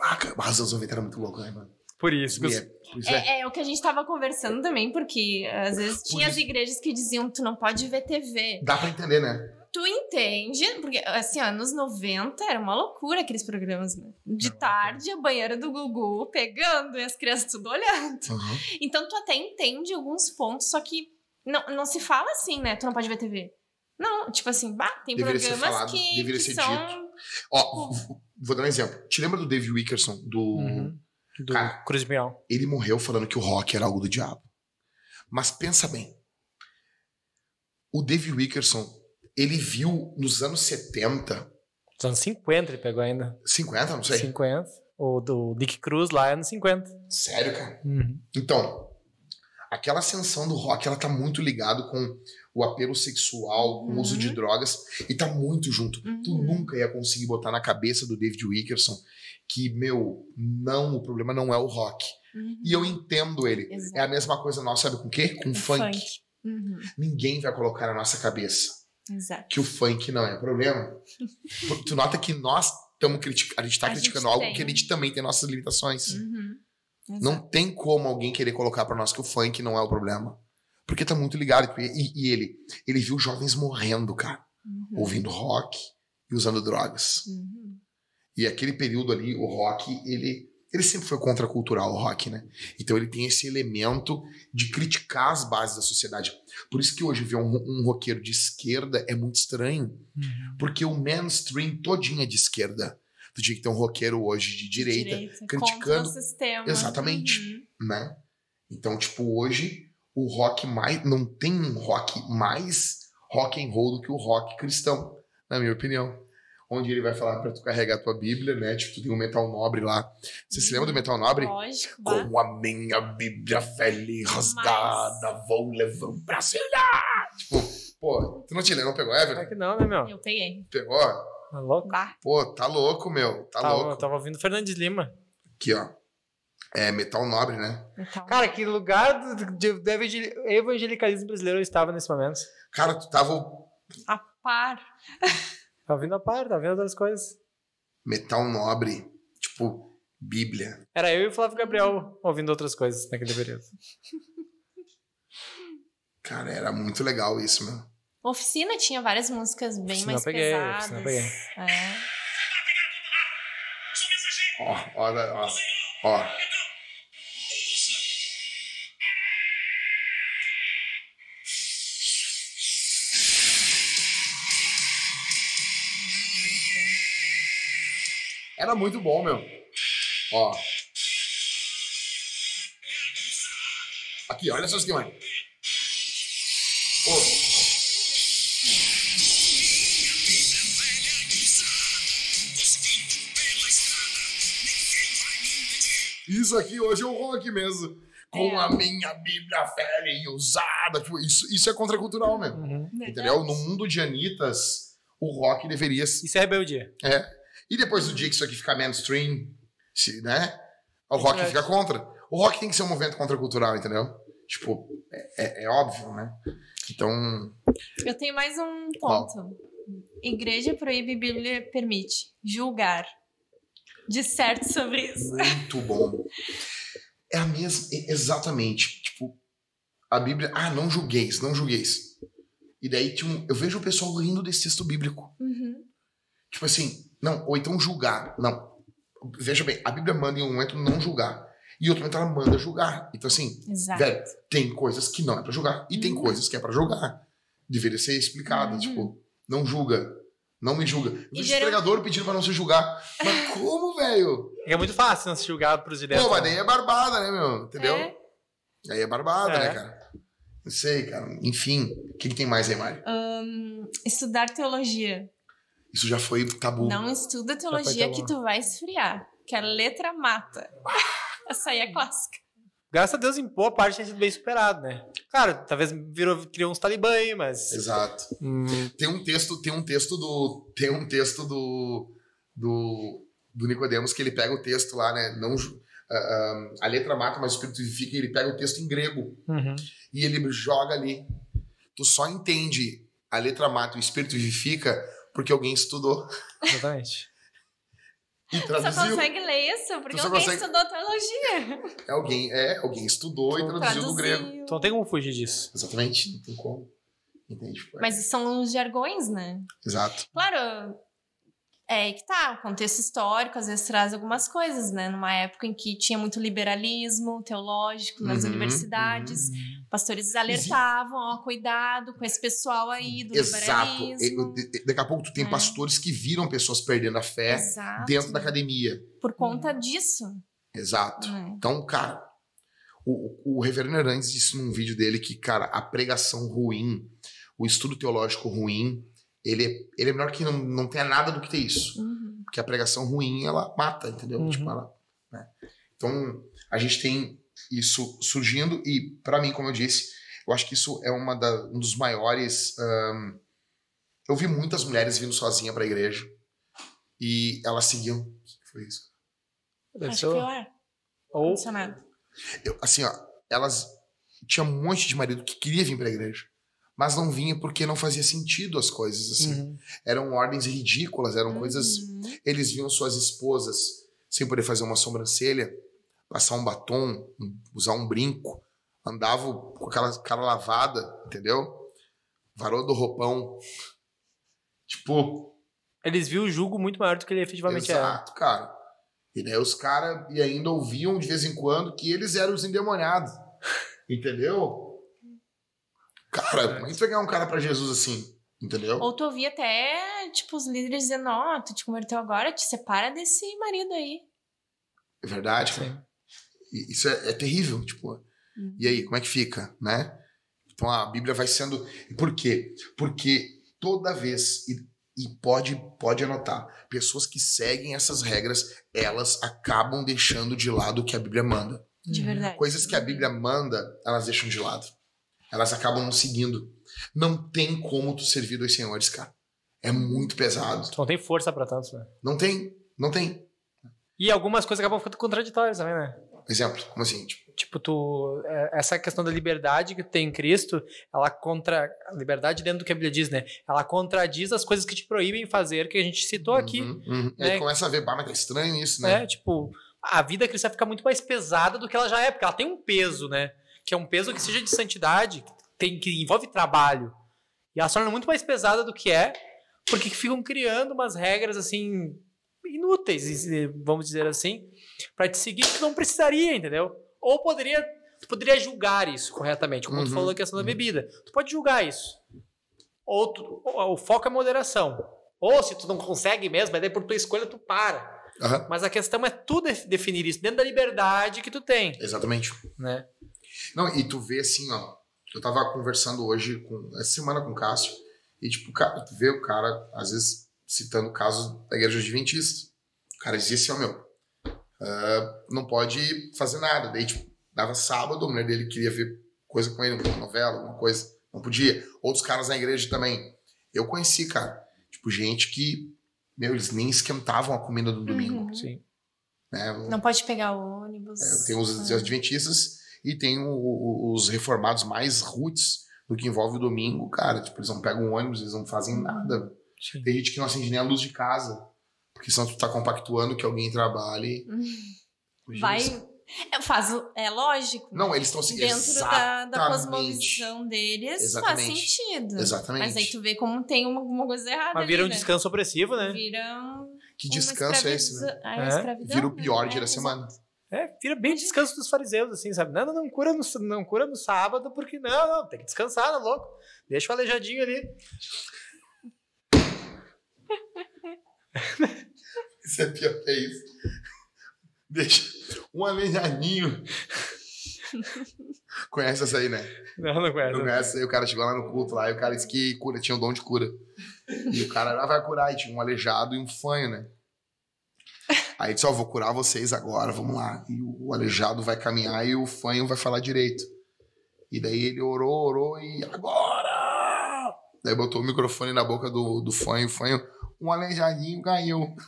Ah, cara, mas os anos 90 era muito louco, né, mano? Por isso. que eu- é, por isso é. É, é o que a gente tava conversando também, porque às vezes Por tinha as igrejas que diziam tu não pode ver TV. Dá pra entender, né? Tu entende, porque assim, anos 90 era uma loucura aqueles programas, né? De tarde, a banheira do Gugu pegando e as crianças tudo olhando. Uhum. Então tu até entende alguns pontos, só que não, não se fala assim, né? Tu não pode ver TV. Não, tipo assim, bah, tem Deveria ser programas falado, que, deveria que ser são. Ó, v- vou dar um exemplo. Te lembra do Dave Wickerson? Do... Uhum. Do Cara. Cruz Mião. Ele morreu falando que o rock era algo do diabo. Mas pensa bem. O Dave Wickerson, ele viu nos anos 70, Dos anos 50 ele pegou ainda. 50, não sei. 50. O do Dick Cruz lá é anos 50. Sério, cara? Uhum. Então, aquela ascensão do rock, ela tá muito ligado com o apelo sexual, com o uso de Uhum. drogas, e tá muito junto. Tu Uhum. nunca ia conseguir botar na cabeça do David Wickerson que, meu, não, o problema não é o rock. Uhum. E eu entendo ele. Exato. É a mesma coisa nossa, sabe com o quê? Com funk. Uhum. Ninguém vai colocar na nossa cabeça Exato. que o funk não é problema. [LAUGHS] Tu nota que nós estamos criticando, a gente tá A gente criticando algo tem. que a gente também tem nossas limitações. Uhum. Não tem como alguém querer colocar pra nós que o funk não é o problema. Porque tá muito ligado. E, e ele, ele viu jovens morrendo, cara, Uhum. ouvindo rock e usando drogas. Uhum. E aquele período ali, o rock, ele, ele sempre foi contracultural, o rock, né? Então ele tem esse elemento de criticar as bases da sociedade. Por isso que hoje ver um, um roqueiro de esquerda é muito estranho. Uhum. Porque o mainstream todinho é de esquerda. Tu tinha que ter um roqueiro hoje de direita, criticando- contra o sistema. Exatamente. Uhum. né? Então, tipo, hoje o rock mais. Não tem um rock mais rock and roll do que o rock cristão, na minha opinião. Onde ele vai falar pra tu carregar a tua Bíblia, né? Tipo, tu tem um metal nobre lá. Você se lembra do metal nobre? Lógico, bah. Com a minha Bíblia velha e rasgada, vou levar um pra cima. Tipo, pô, tu não te lembra, não pegou, É Everton? que não, né, meu? Eu peguei. Pegou? Tá louco? Bah. Pô, tá louco, meu. Tá tava, louco. tava ouvindo Fernandes Lima. Aqui, ó. É metal nobre, né? Então, Cara, que lugar do, do, do evangel- evangelicalismo brasileiro eu estava nesse momento? Cara, tu tava a par. [LAUGHS] Tava vindo a par, tava vendo outras coisas. metal nobre, tipo, Bíblia. Era eu e o Flávio Gabriel ouvindo outras coisas naquele período. Cara, era muito legal isso, meu. Oficina tinha várias músicas bem Oficina mais eu peguei, pesadas. Oficina eu peguei. É. Ó, ó, ó, ó. Era muito bom, meu. Ó. Aqui, olha só isso aqui, mãe. Ô. Isso aqui hoje eu vou aqui mesmo. Com É. a minha Bíblia velha e usada. Tipo, isso, isso é contracultural mesmo. Uhum. Entendeu? No mundo de Anitas, o rock deveria. se- Isso é rebeldia. É. E depois do dia que isso aqui ficar mainstream, se, né? O rock É. fica contra. O rock tem que ser um movimento contracultural, entendeu? Tipo, é, é- é óbvio, né? Então, Eu tenho mais um ponto. Igreja proíbe, Bíblia permite. Julgar. Disserte sobre isso. muito bom. É a mesma. Exatamente. Tipo, a Bíblia. Ah, não julgueis, não julgueis. E daí um- eu vejo o pessoal rindo desse texto bíblico. Uhum. Tipo assim, não, ou então julgar. Não. Veja bem, a Bíblia manda em um momento não julgar. E em outro momento ela manda julgar. Então, assim, Exato. velho, tem coisas que não é pra julgar. E tem Uhum. coisas que é pra julgar. Deveria ser explicado. Uhum. Tipo, não julga. Não me julga. Eu vejo geral- pregador pedindo pra não se julgar. Mas [LAUGHS] como, velho? É muito fácil não se julgar pros de dentro. Pô, mas daí é barbada, né, meu? Entendeu? É. Aí é barbada, É. né, cara? Não sei, cara. Enfim, o que, que tem mais aí, Mari? Ahn, estudar teologia. Isso já foi tabu. Não estuda teologia que tu vai esfriar. Que a letra mata. Essa aí é clássica. Graças a Deus, em boa parte, tem sido bem superado, né? Claro, talvez virou, criou uns talibã aí, mas. Exato. Hum, Tem um texto, tem um texto do. Tem um texto do. Do, do Nicodemos que ele pega o texto lá, né? Não, ah, ah, a letra mata, mas o espírito vivifica, e ele pega o texto em grego uhum. e ele joga ali. Tu só entende a letra mata e o espírito vivifica porque alguém estudou Exatamente. [LAUGHS] e Só traduziu. consegue ler isso porque alguém consegue- estudou teologia. É alguém, é, alguém estudou e traduziu do grego. Traduziu. Então não tem como fugir disso. Exatamente, não tem como. Entende? Mas são os jargões, né? Exato. Claro, é aí que tá. O contexto histórico às vezes traz algumas coisas, né? Numa época em que tinha muito liberalismo teológico nas Uhum, universidades, pastores alertavam, ó, cuidado com esse pessoal aí do Exato. Liberalismo. e- Daqui a pouco tu tem É. pastores que viram pessoas perdendo a fé Exato. dentro da academia. Por conta disso. Exato. né? Então, cara, o, o reverendo Hernandes disse num vídeo dele que, cara, a pregação ruim, o estudo teológico ruim, ele é, ele é melhor que não, não tenha nada do que ter isso. Uhum. Porque a pregação ruim, ela mata, entendeu? Uhum. Tipo, ela, né? Então, a gente tem isso surgindo e, pra mim, como eu disse, eu acho que isso é uma da, um dos maiores... ahn, eu vi muitas mulheres vindo sozinha pra igreja e elas seguiam... O que foi isso? Deve Acho ser ar Ou assim, ó, elas tinha um monte de marido que queria vir pra igreja, mas não vinha porque não fazia sentido as coisas assim. Uhum. Eram ordens ridículas, eram coisas. Uhum. Eles viam suas esposas sem poder fazer uma sobrancelha, passar um batom, usar um brinco, andavam com aquela cara lavada, entendeu? Varou do roupão. Tipo, Eles viam o julgo muito maior do que ele efetivamente era. exato, cara. E daí os caras e ainda ouviam de vez em quando que eles eram os endemoniados. [LAUGHS] Entendeu? Cara, como é que tu vai ganhar um cara pra Jesus assim? Entendeu? Ou tu ouvia até, tipo, os líderes dizendo, ó, tu te converteu agora, te separa desse marido aí. É verdade, cara. Sim. Isso é, é terrível, tipo. E aí, como é que fica, né? Então a Bíblia vai sendo. E por quê? Porque toda vez, e, e pode, pode anotar, pessoas que seguem essas regras, elas acabam deixando de lado o que a Bíblia manda. De verdade. Coisas que a Bíblia manda, elas deixam de lado. Elas acabam não seguindo. Não tem como tu servir dois senhores, cara. É muito pesado. Tu não tem força pra tanto, né? Não tem, não tem. E algumas coisas acabam ficando contraditórias também, né? Exemplo, como assim? Tipo, Tipo, tu. é, Essa questão da liberdade que tem em Cristo, ela contra. A liberdade dentro do que a Bíblia diz, né? Ela contradiz as coisas que te proíbem fazer, que a gente citou aqui. Uhum, uhum. E né? aí começa a ver, bah, mas tá estranho isso, né? né? Tipo, a vida cristã fica muito mais pesada do que ela já é, porque ela tem um peso, né? Que é um peso que seja de santidade, que, tem, que envolve trabalho. E ela se torna muito mais pesada do que é, porque ficam criando umas regras assim inúteis, e- vamos dizer assim, para te seguir que tu não precisaria, entendeu? Ou poderia tu poderia julgar isso corretamente, como tu Uhum, falou da questão da uhum. bebida. Tu pode julgar isso. Ou tu- ou- o foco é moderação. Ou se tu não consegue mesmo, mas daí por tua escolha tu para. Aham, Mas a questão é tu def- definir isso dentro da liberdade que tu tem, exatamente. né? Não, e tu vê assim, ó. Eu tava conversando hoje, com, essa semana com o Cássio, e tipo, cara, tu vê o cara, às vezes, citando casos da igreja adventista. O cara dizia assim, ó, meu, ah, não pode fazer nada. Daí, tipo, dava sábado, a mulher dele queria ver coisa com ele, uma novela, alguma coisa. Não podia. Outros caras na igreja também. Eu conheci, cara, tipo, gente que, meu, eles nem esquentavam a comida do domingo, Uhum. Sim. né? Não pode pegar o ônibus. É, tem os Ah. adventistas e tem o- o- os reformados mais roots do que envolve o domingo, cara. Tipo, eles não pegam um ônibus, eles não fazem nada. Sim. Tem gente que não acende nem a luz de casa. Porque senão tu tá compactuando que alguém trabalhe. [LAUGHS] Vai. É, faz, o- é lógico. Não, eles estão assim. Dentro da, da cosmovisão deles Exatamente. faz sentido. Exatamente. Mas aí tu vê como tem uma, uma coisa errada. Mas vira um ali, né? descanso opressivo, né? Vira um, Que descanso é esse, né? Ah, É, escravidão, Vira o pior né? dia da É, semana. É, vira bem descanso dos fariseus, assim, sabe? Não, não, não cura no, não cura no sábado, porque não, não, tem que descansar, tá louco? Deixa o aleijadinho ali. [LAUGHS] Isso é pior que é isso. Deixa um aleijadinho. [LAUGHS] Conhece essa aí, né? Não, não conhece. Não conhece aí, o cara chegou lá no culto lá e o cara disse que cura, tinha o dom de cura. E o cara lá vai curar, e tinha um aleijado e um fanho, né? Aí disse, ó, vou curar vocês agora, vamos lá. E o aleijado vai caminhar e o fanho vai falar direito. E daí ele orou, orou e agora! Daí botou o microfone na boca do, do fanho, o fanho, um aleijadinho caiu. [LAUGHS]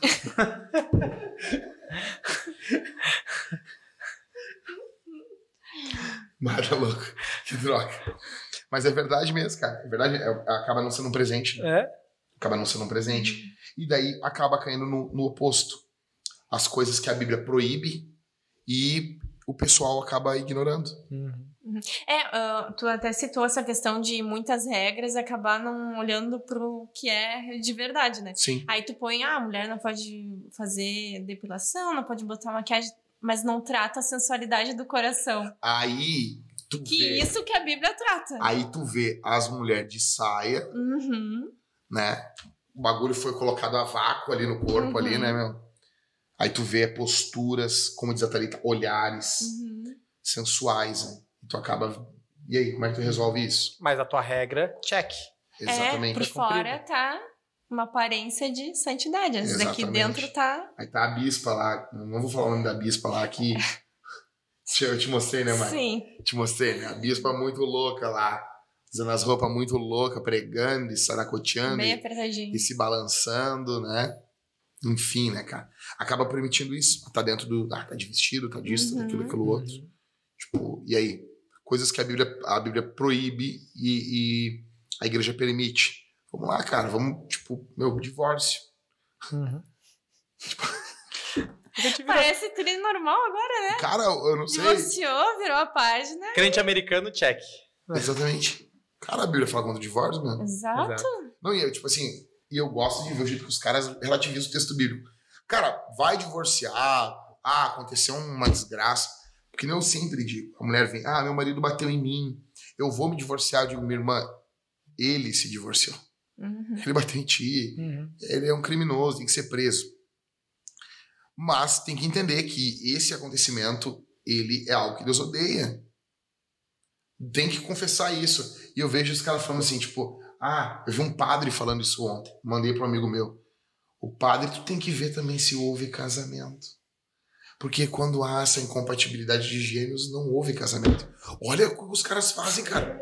Mata louco. Que droga. Mas é verdade mesmo, cara. É verdade, é- acaba não sendo um presente. né? É, Acaba não sendo um presente. E daí acaba caindo no, no oposto. As coisas que a Bíblia proíbe e o pessoal acaba ignorando. Uhum. É, ah, tu até citou essa questão de muitas regras acabar não olhando pro que é de verdade, né? Sim. Aí tu põe, ah, a mulher não pode fazer depilação, não pode botar maquiagem, mas não trata a sensualidade do coração. Aí tu Que vê. isso que a Bíblia trata. Aí tu vê as mulheres de saia, Uhum. né? O bagulho foi colocado a vácuo ali no corpo, Uhum. ali, né, meu? Aí tu vê posturas, como diz a Thalita, olhares Uhum. sensuais, né? E tu acaba. E aí, como é que tu resolve isso? Mas a tua regra, check. Exatamente. É, por É cumprido. fora tá uma aparência de santidade. Às vezes aqui Exatamente. dentro tá. Aí tá a bispa lá, não vou falar o nome da bispa lá aqui. [LAUGHS] Eu te mostrei, né, mãe? Sim. Te mostrei, né? A bispa muito louca lá, usando as roupas muito loucas, pregando e saracoteando Bem e, apertadinho. e se balançando, né? Enfim, né, cara? Acaba permitindo isso. Tá dentro do. Ah, tá de vestido, tá disso, tá daquilo, Uhum. aquilo outro. Tipo, e aí? Coisas que a Bíblia, a Bíblia proíbe e, e a igreja permite. Vamos lá, cara, vamos, tipo, meu, divórcio. Uhum. Vira [LAUGHS] Parece tri normal agora, né? Cara, eu não sei. Divorciou, virou a página. crente americano, check. Exatamente. Cara, a Bíblia fala contra o divórcio, mano. Exato. Exato. Não, e eu, tipo assim, e eu gosto de ver o jeito que os caras relativizam o texto bíblico. Cara, vai divorciar. Ah, aconteceu uma desgraça. Porque nem eu sempre digo. A mulher vem, ah, meu marido bateu em mim. Eu vou me divorciar. Eu digo, minha irmã, ele se divorciou. Uhum. Ele bateu em ti. Uhum. Ele é um criminoso, tem que ser preso. Mas tem que entender que esse acontecimento, ele é algo que Deus odeia. Tem que confessar isso. E eu vejo os caras falando assim, tipo, ah, eu vi um padre falando isso ontem. Mandei para um amigo meu. O padre, tu tem que ver também se houve casamento. Porque quando há essa incompatibilidade de gêneros, não houve casamento. Olha o que os caras fazem, cara.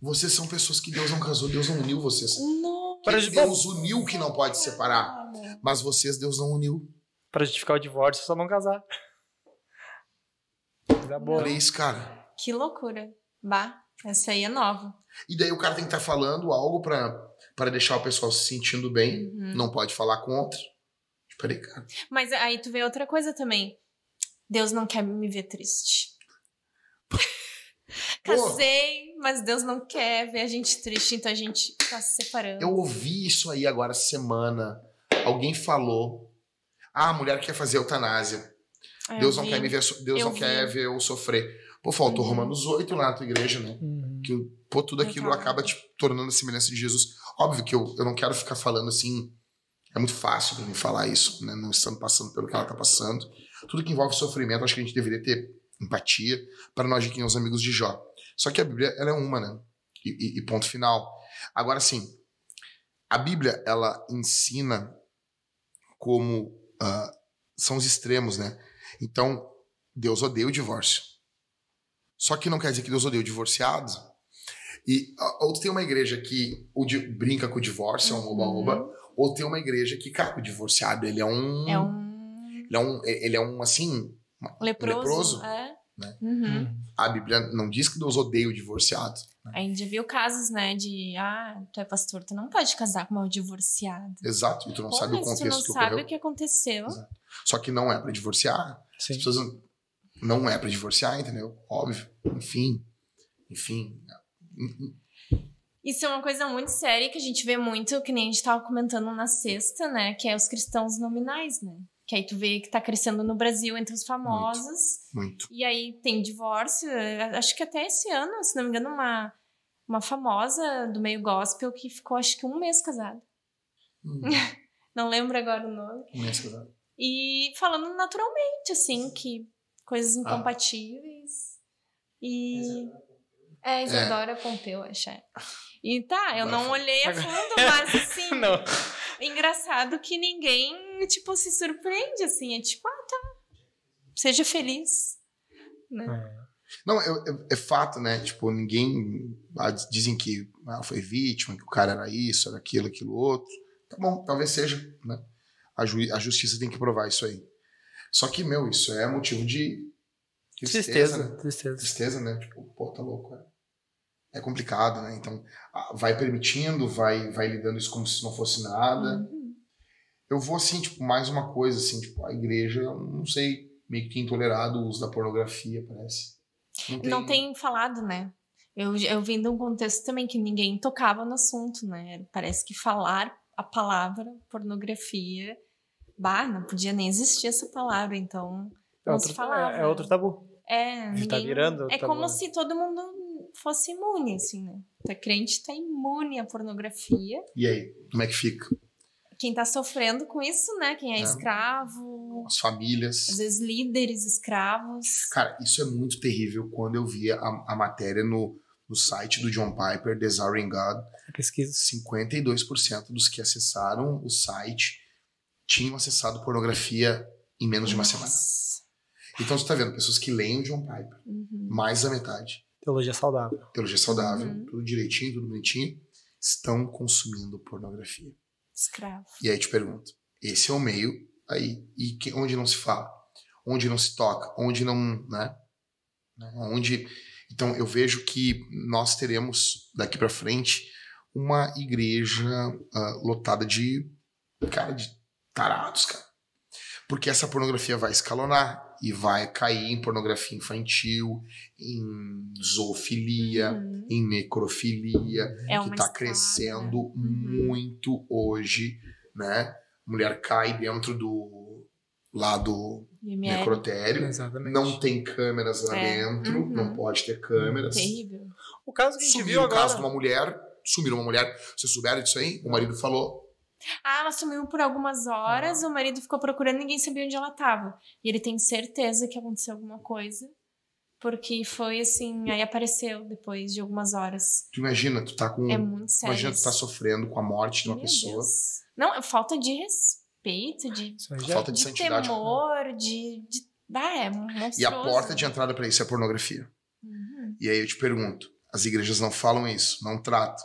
Vocês são pessoas que Deus não casou, Deus não uniu vocês. Não. Para Que Deus uniu que não pode separar. Mas vocês, Deus não uniu. Pra justificar o divórcio, só não casar. Olha isso, cara. Que loucura. Bah, essa aí é nova. E daí o cara tem que estar falando algo pra, pra deixar o pessoal se sentindo bem. Uhum. Não pode falar contra. Peraí, cara. Mas aí tu vê outra coisa também. Deus não quer me ver triste. [LAUGHS] Casei, mas Deus não quer ver a gente triste, então a gente tá se separando. Eu ouvi isso aí agora semana. Alguém falou. Ah, a mulher quer fazer eutanásia. Ah, eu Deus não vi. quer me ver, Deus Eu não vi. quer ver eu sofrer. Pô, faltou Uhum. Romanos 8 lá na tua igreja, né? Uhum. Que, pô, tudo aquilo Legal. acaba te tornando a semelhança de Jesus. Óbvio que eu, eu não quero ficar falando assim. É muito fácil pra mim falar isso, né? Não estando passando pelo que ela tá passando. Tudo que envolve sofrimento, acho que a gente deveria ter empatia para nós de quem os amigos de Jó. Só que a Bíblia, ela é uma, né? E, e- e ponto final. Agora, sim, a Bíblia, ela ensina como ah, são os extremos, né? Então, Deus odeia o divórcio. Só que não quer dizer que Deus odeia o divorciado. E ou tem uma igreja que brinca com o divórcio, é um oba-oba, ou tem uma igreja que, cara, o divorciado, ele é um. É um Ele é um, ele é um assim. leproso. leproso, É. né? Uhum. A Bíblia não diz que Deus odeia o divorciado. A gente já viu casos, né, de ah, tu é pastor, tu não pode casar com uma divorciada. Exato. E tu não Pô, sabe o contexto tu não que sabe ocorreu. o que aconteceu. Exato. Só que não é pra divorciar. As Sim. pessoas não- não é pra divorciar, entendeu? Óbvio. Enfim. Enfim. Isso é uma coisa muito séria que a gente vê muito, que nem a gente tava comentando na sexta, né? Que é os cristãos nominais, né? Que aí tu vê que tá crescendo no Brasil entre os famosos. Muito. E aí tem divórcio. eh, Acho que até esse ano, se não me engano, uma, uma famosa do meio gospel que ficou acho que um mês casada. Hum, [LAUGHS] Não lembro agora o nome. imenso casado. E falando naturalmente, assim, que coisas Ah. incompatíveis. E. É, Isadora Pompeu, acho. é. E tá, eu Agora não foi. olhei a fundo, [LAUGHS] mas assim. [LAUGHS] Não. Engraçado que ninguém, tipo, se surpreende, assim. É tipo, ah, tá. Seja feliz. Né? Não, é, é- é fato, né? Tipo, ninguém. ah, Dizem que ah, foi vítima, que o cara era isso, era aquilo, aquilo outro. Tá bom, talvez seja, né? A, ju- a justiça tem que provar isso aí. Só que, meu, isso é motivo de tristeza, Tristeza, né? tristeza. Tristeza, né? Tipo, pô, tá louco, é. É complicado, né? Então, vai permitindo, vai, vai lidando isso como se não fosse nada. Uhum. Eu vou, assim, tipo, mais uma coisa, assim, tipo, a igreja, não sei, meio que tem tolerado o uso da pornografia, parece. Não tem falado, né? Eu, eu vim de um contexto também que ninguém tocava no assunto, né? Parece que falar a palavra pornografia, bah, não podia nem existir essa palavra, então não outro, se falava. é, é outro tabu. É, gente tá ninguém- virando É tabu, como né? se todo mundo fosse imune, assim, né? Tá crente tá imune à pornografia. E aí, como é que fica? Quem tá sofrendo com isso, né? Quem é, É. escravo, As famílias. às vezes líderes escravos. Cara, isso é muito terrível quando eu via a, a matéria no, no site do John Piper, Desiring God. A pesquisa. 52% dos que acessaram o site tinham acessado pornografia em menos de uma semana. Então você tá vendo pessoas que leem o John Piper, Uhum. mais da metade, Teologia saudável. teologia saudável, Uhum. tudo direitinho, tudo bonitinho, estão consumindo pornografia. Escravo. E aí eu te pergunto, esse é o meio aí, e que, onde não se fala, onde não se toca, onde não, né? Né? Onde, então eu vejo que nós teremos daqui para frente uma igreja ah, lotada de cara de tarados, cara. Porque essa pornografia vai escalonar e vai cair em pornografia infantil, em zoofilia, Uhum. em necrofilia, É que está crescendo Uhum. muito hoje, né? Mulher cai dentro do lado IML. necrotério, Exatamente. não tem câmeras lá É, dentro, uhum. não pode ter câmeras. Terrível. O caso que a gente Sumiu viu o caso de agora. uma mulher, sumiram uma mulher, vocês souberam disso aí? O marido falou, Ah, ela sumiu por algumas horas, o marido ficou procurando, ninguém sabia onde ela tava. E ele tem certeza que aconteceu alguma coisa. Porque foi assim, aí apareceu depois de algumas horas. tu imagina, tu tá com... É muito sério. imagina tu tá sofrendo com a morte de uma Meu pessoa, Deus. Não, é falta de respeito, de, já- falta de, de santidade. temor, de, de. Ah, é monstruoso. E a porta de entrada para isso é a pornografia. Uhum. E aí eu te pergunto, as igrejas não falam isso, não tratam.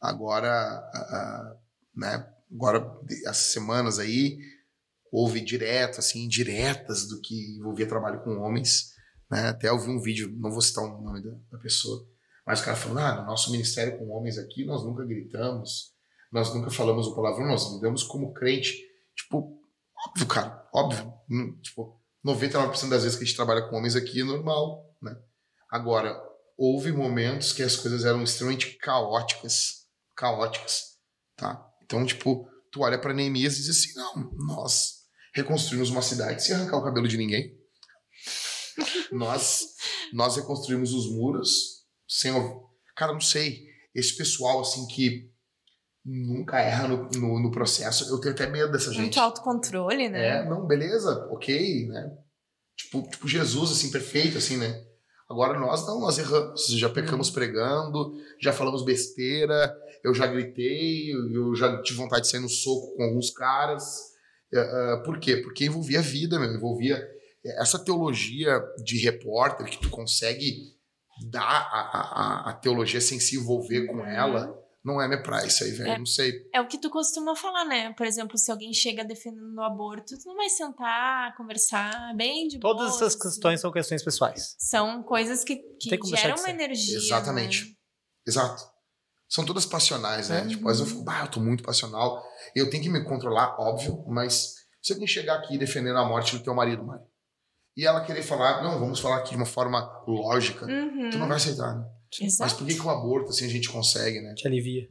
Agora, ah, ah, né, agora essas semanas aí houve direto, assim, indiretas do que envolvia trabalho com homens, né? Até eu vi um vídeo, não vou citar o nome da, da pessoa, mas o cara falando, ah, no nosso ministério com homens aqui nós nunca gritamos, nós nunca falamos o palavrão, nós lidamos como crente. Tipo, óbvio, cara, óbvio. Hum, Tipo, 99% das vezes que a gente trabalha com homens aqui é normal, né? Agora, houve momentos que as coisas eram extremamente caóticas, caóticas, tá? Então, tipo, tu olha para Neemias e diz assim, não, nós reconstruímos uma cidade sem arrancar o cabelo de ninguém. nós, nós reconstruímos os muros sem... Cara, não sei, esse pessoal, assim, que nunca erra no, no, no processo. Eu tenho até medo dessa gente. Muito autocontrole, né? É, não, beleza, ok, né? Tipo, tipo Jesus, assim, perfeito, assim, né? Agora nós não, nós erramos, já pecamos pregando, já falamos besteira, eu já gritei, eu já tive vontade de sair no soco com alguns caras. Uh, por quê? Porque envolvia vida, meu, envolvia essa teologia de repórter que tu consegue dar a, a, a teologia sem se envolver com ela não é minha praia isso aí, velho. É. Não sei. É o que tu costuma falar, né? Por exemplo, se alguém chega defendendo o aborto, tu não vai sentar, conversar bem de Todas boa, essas assim. questões são questões pessoais. São coisas que, que Tem como deixar geram uma ser. energia. Exatamente. né? Exato. São todas passionais, né? É. Tipo, às vezes eu fico, bah, eu tô muito passional. Eu tenho que me controlar, óbvio, mas se alguém chegar aqui defendendo a morte do teu marido, Mari, e ela querer falar, não, vamos falar aqui de uma forma lógica, Uhum. tu não vai aceitar, né? Mas Exato. por que, que o aborto, assim, a gente consegue, né? Te alivia.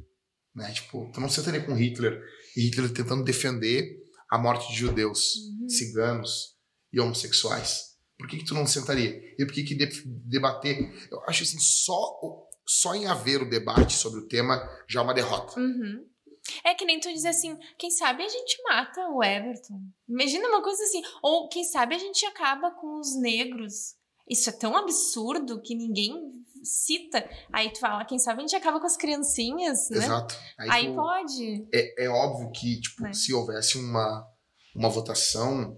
né? Tipo, tu não sentaria com Hitler e Hitler tentando defender a morte de judeus, Uhum. ciganos e homossexuais. Por que, que tu não sentaria? E por que, que de- debater? Eu acho assim, só, só em haver o debate sobre o tema já é uma derrota. Uhum. É que nem tu dizer assim, quem sabe a gente mata o Everton. Imagina uma coisa assim. Ou quem sabe a gente acaba com os negros. Isso é tão absurdo que ninguém cita. Aí tu fala, quem sabe a gente acaba com as criancinhas, né? Exato. Aí, Aí tu- pode. é, é óbvio que, tipo, Né? se houvesse uma, uma votação,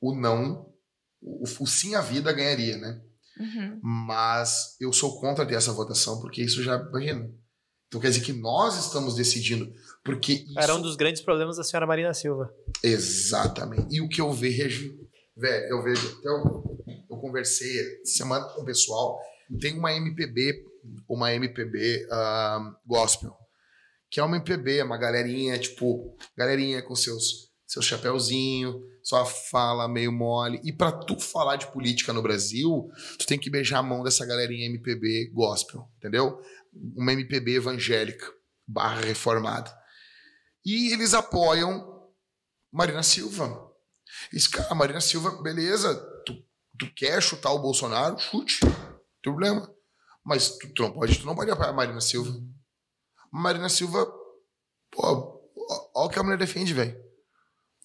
o não, o, o sim à vida ganharia, né? Uhum. Mas eu sou contra ter essa votação, porque isso já, imagina. Então quer dizer que nós estamos decidindo, porque isso... Era um dos grandes problemas da senhora Marina Silva. Exatamente. E o que eu vejo, velho, eu vejo, até eu, eu conversei semana com o pessoal, tem uma MPB, uma MPB ah, gospel, que é uma MPB, uma galerinha, tipo, galerinha com seus, seus chapéuzinho, sua fala meio mole. E pra tu falar de política no Brasil, tu tem que beijar a mão dessa galerinha MPB gospel, entendeu? Uma MPB evangélica, barra reformada. E eles apoiam Marina Silva. Esse cara, Marina Silva, beleza, tu, tu quer chutar o Bolsonaro, chute, problema. Mas tu, tu não pode, tu não pode apoiar a Marina Silva. Marina Silva, pô, ó o que a mulher defende, velho.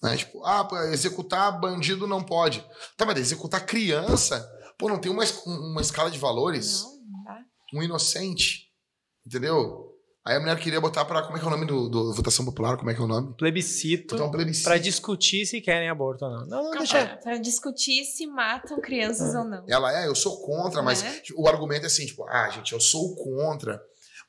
Né? Tipo, ah, executar bandido não pode. Tá, mas executar criança, pô, não tem uma, uma escala de valores? Não, não dá. um inocente. Entendeu? Aí a mulher queria botar pra. Como é que é o nome do, do votação popular? Como é que é o nome? Plebiscito Botar um plebiscito. pra discutir se querem aborto ou não. Não, não, deixa. Pra, pra discutir se matam crianças ou não. Ela é, eu sou contra, mas Né? o argumento é assim, tipo, ah, gente, eu sou contra,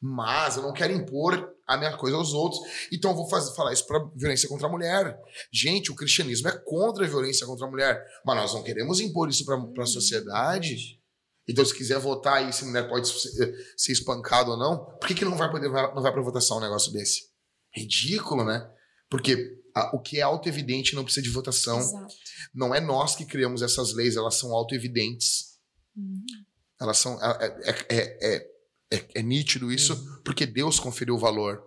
mas eu não quero impor a minha coisa aos outros. Então eu vou fazer, falar isso pra violência contra a mulher. Gente, o cristianismo é contra a violência contra a mulher, mas nós não queremos impor isso pra, pra sociedade. Então, se quiser votar aí se mulher pode ser, ser espancada ou não, por que, que não vai poder não vai pra votação um negócio desse? Ridículo, né? Porque a- o que é auto-evidente não precisa de votação. Exato. Não é nós que criamos essas leis, elas são auto-evidentes. Uhum. Elas são. É, é, é, é, é- é nítido isso, porque Deus conferiu valor.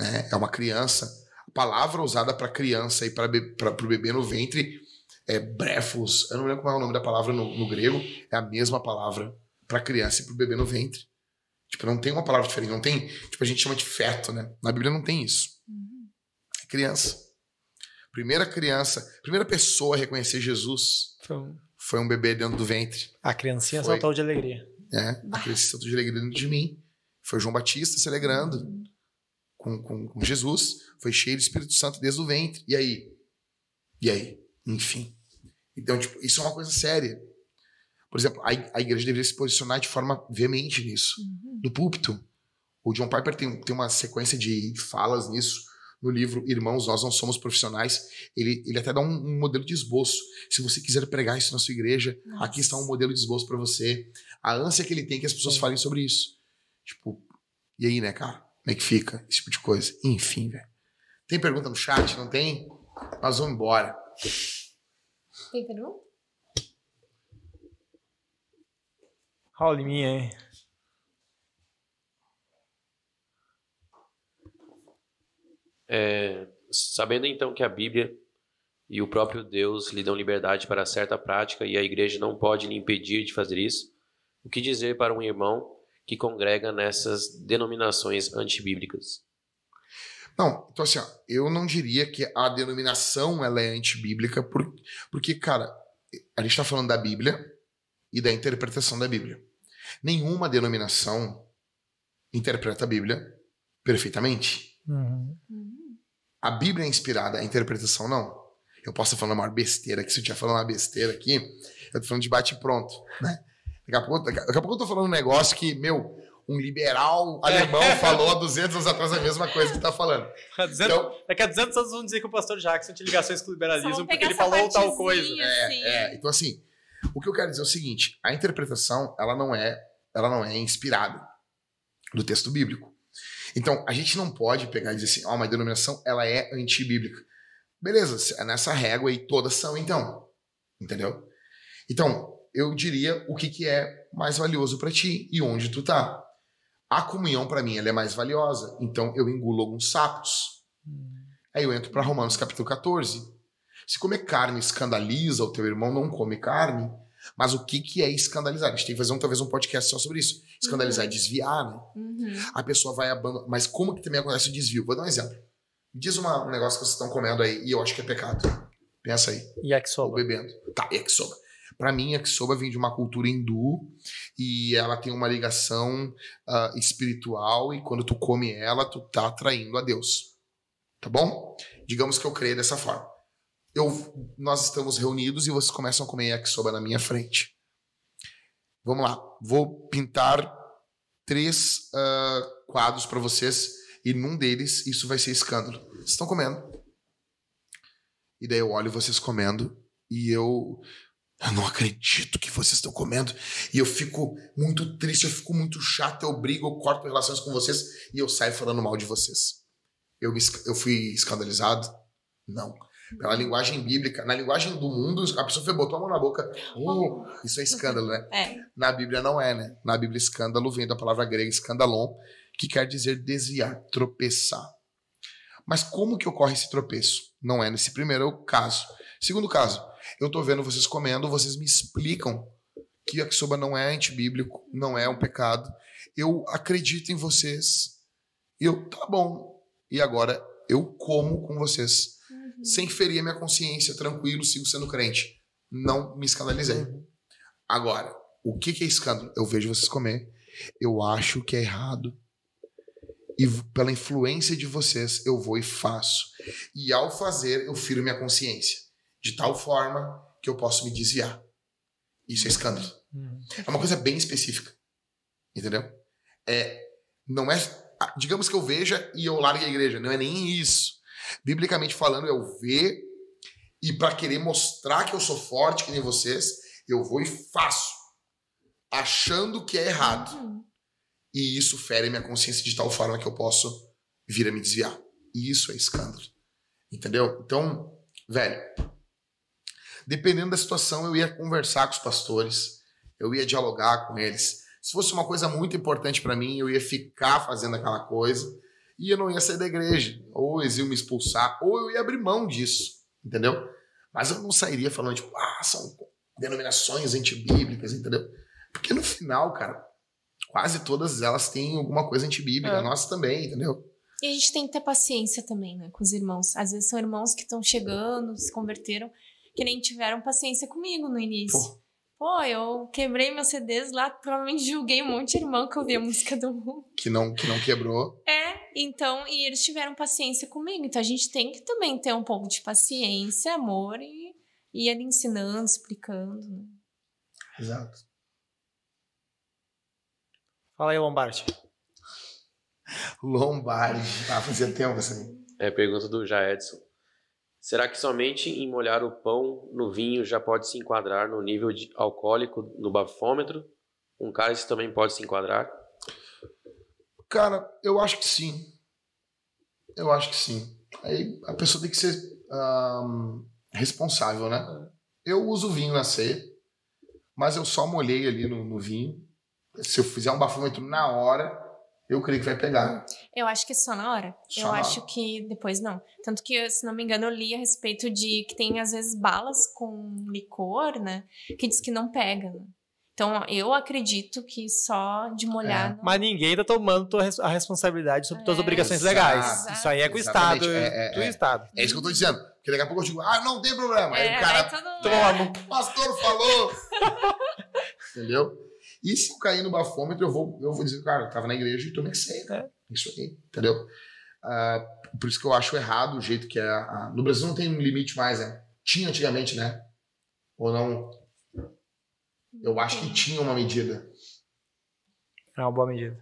Né? É uma criança. A palavra usada para criança e para o bebê no ventre é brefos. Eu não lembro qual é o nome da palavra no, no grego. É a mesma palavra para criança e para o bebê no ventre. Tipo, não tem uma palavra diferente. Não tem. Tipo, a gente chama de feto, né? Na Bíblia não tem isso. Uhum. É criança. Primeira criança, primeira pessoa a reconhecer Jesus Foi um- foi um bebê dentro do ventre. A criancinha Foi. saltou de alegria. né? Aquele santo de alegria dentro de mim. Foi João Batista se alegrando com, com, com Jesus. Foi cheio do Espírito Santo desde o ventre. E aí? E aí? Enfim. Então, tipo, isso é uma coisa séria. Por exemplo, a, a igreja deveria se posicionar de forma veemente nisso. Uhum. No púlpito. O John Piper tem, tem uma sequência de falas nisso. No livro Irmãos, Nós Não Somos Profissionais. Ele, ele até dá um, um modelo de esboço. Se você quiser pregar isso na sua igreja, Nossa. aqui está um modelo de esboço para você. A ânsia que ele tem é que as pessoas Sim. falem sobre isso. Tipo, e aí, né, cara? Como é que fica? Esse tipo de coisa. Enfim, velho. Tem pergunta no chat? Não tem? Nós vamos embora. Tem pergunta? Raul minha, hein? É, sabendo então que a Bíblia e o próprio Deus lhe dão liberdade para certa prática e a igreja não pode lhe impedir de fazer isso, o que dizer para um irmão que congrega nessas denominações antibíblicas? Não, então assim, ó, eu não diria que a denominação ela é antibíblica, por, porque, cara, a gente tá falando da Bíblia e da interpretação da Bíblia. Nenhuma denominação interpreta a Bíblia perfeitamente. Uhum. A Bíblia é inspirada, a interpretação não. Eu posso estar falando uma besteira aqui, se eu estiver falando uma besteira aqui, eu tô falando de bate pronto, né? Daqui a, pouco, daqui a pouco eu tô falando um negócio que, meu, um liberal alemão falou há 200 anos atrás a mesma coisa que tá falando. Daqui a 200 Então, Daqui a 200 anos vão dizer que o pastor Jackson tinha ligações com o liberalismo porque ele falou tal coisa. assim. É, então assim, o que eu quero dizer é o seguinte: a interpretação ela não é, ela não é inspirada do texto bíblico. Então a gente não pode pegar e dizer assim, ó, uma denominação ela é antibíblica. Beleza, é nessa régua aí todas são então, entendeu? Então eu diria o que, que é mais valioso para ti e onde tu tá. A comunhão para mim ela é mais valiosa, então eu engulo alguns sapos. Aí eu entro para Romanos capítulo 14. Se comer carne escandaliza o teu irmão, não come carne. Mas o que, que é escandalizar? A gente tem que fazer um, talvez um podcast só sobre isso. Escandalizar é desviar, né? Uhum. A pessoa vai abandonar. Mas como que também acontece o desvio? Vou dar um exemplo. Me diz uma- um negócio que vocês estão comendo aí e eu acho que é pecado. Pensa aí. Ou Yakisoba. bebendo. Tá, yakisoba. Pra mim, yakisoba vem de uma cultura hindu e ela tem uma ligação ah, espiritual e quando tu come ela, tu tá atraindo a Deus. Tá bom? Digamos que eu creio dessa forma. Eu, nós estamos reunidos e vocês começam a comer yakisoba na minha frente. Vamos lá. Vou pintar três ah, quadros pra vocês e num deles isso vai ser escândalo. Vocês estão comendo. E daí eu olho vocês comendo e eu. Eu não acredito que vocês estão comendo. E eu fico muito triste, eu fico muito chato, eu brigo, eu corto relações com vocês e eu saio falando mal de vocês. Eu, eu fui escandalizado? Não. Pela linguagem bíblica, na linguagem do mundo, a pessoa foi, botou a mão na boca. Oh, isso é escândalo, né? É. Na Bíblia não é, né? Na Bíblia, escândalo vem da palavra grega escandalon, que quer dizer desviar, tropeçar. Mas como que ocorre esse tropeço? Não é nesse primeiro caso. Segundo caso, eu tô vendo vocês comendo, vocês me explicam que yakisoba não é antibíblico, não é um pecado. Eu acredito em vocês. E eu, tá bom. E agora eu como com vocês. Sem ferir a minha consciência, tranquilo, sigo sendo crente. Não me escandalizei. Agora, o que, que é escândalo? Eu vejo vocês comer, eu acho que é errado. E pela influência de vocês, eu vou e faço. E ao fazer, eu firo minha consciência. De tal forma que eu posso me desviar. Isso é escândalo. Uhum. É uma coisa bem específica. Entendeu? É, não é. ah, Digamos que eu veja e eu largue a igreja. Não é nem isso. Biblicamente falando, eu ver e para querer mostrar que eu sou forte, que nem vocês, eu vou e faço. Achando que é errado. Uhum. E isso fere minha consciência de tal forma que eu posso vir a me desviar. E isso é escândalo. Entendeu? Então, velho, dependendo da situação, eu ia conversar com os pastores, eu ia dialogar com eles. Se fosse uma coisa muito importante para mim, eu ia ficar fazendo aquela coisa e eu não ia sair da igreja. Ou eles iam me expulsar, ou eu ia abrir mão disso. Entendeu? Mas eu não sairia falando, tipo, ah, são denominações antibíblicas, entendeu? Porque no final, cara, quase todas elas têm alguma coisa antibíblica, É. nossa também, entendeu? E a gente tem que ter paciência também, né, com os irmãos. Às vezes são irmãos que estão chegando, se converteram, que nem tiveram paciência comigo no início. Pô. Pô, eu quebrei meus CDs lá, provavelmente julguei um monte de irmão que ouvia a música do mundo. Que não, que não quebrou. É, então, e eles tiveram paciência comigo. Então a gente tem que também ter um pouco de paciência, amor e e ir ali ensinando, explicando. né? Exato. Fala aí, Lombardi. Lombardi. Ah, fazia tempo assim. É pergunta do Jaedson. Será que somente em molhar o pão no vinho já pode se enquadrar no nível alcoólico no bafômetro? Um cálice também pode se enquadrar? Cara, eu acho que sim. Eu acho que sim. Aí a pessoa tem que ser ahn, responsável, né? Eu uso vinho na ceia, mas eu só molhei ali no, no vinho. Se eu fizer um bafômetro na hora, eu creio que vai pegar. Eu acho que só na hora. Só eu na acho hora. que depois não. Tanto que, se não me engano, eu li a respeito de que tem, às vezes, balas com licor, né? Que diz que não pega. né? Então, eu acredito que só de molhar. não- Mas ninguém tá tomando a responsabilidade sobre tuas É. obrigações Exato. legais. Isso aí é com o Estado. É, é, do é. Estado. É isso que eu tô dizendo. Porque daqui a pouco eu digo, ah, não tem problema. Aí É, o cara, aí todo- Toma, o pastor falou. [LAUGHS] Entendeu? E se eu cair no bafômetro, eu vou, eu vou dizer, cara, eu tava na igreja e tomei ceia. É. Isso aí, entendeu? Ah, por isso que eu acho errado o jeito que é. a- no Brasil não tem um limite mais, né? Tinha antigamente, né? Ou não? Eu acho que tinha uma medida. É uma boa medida.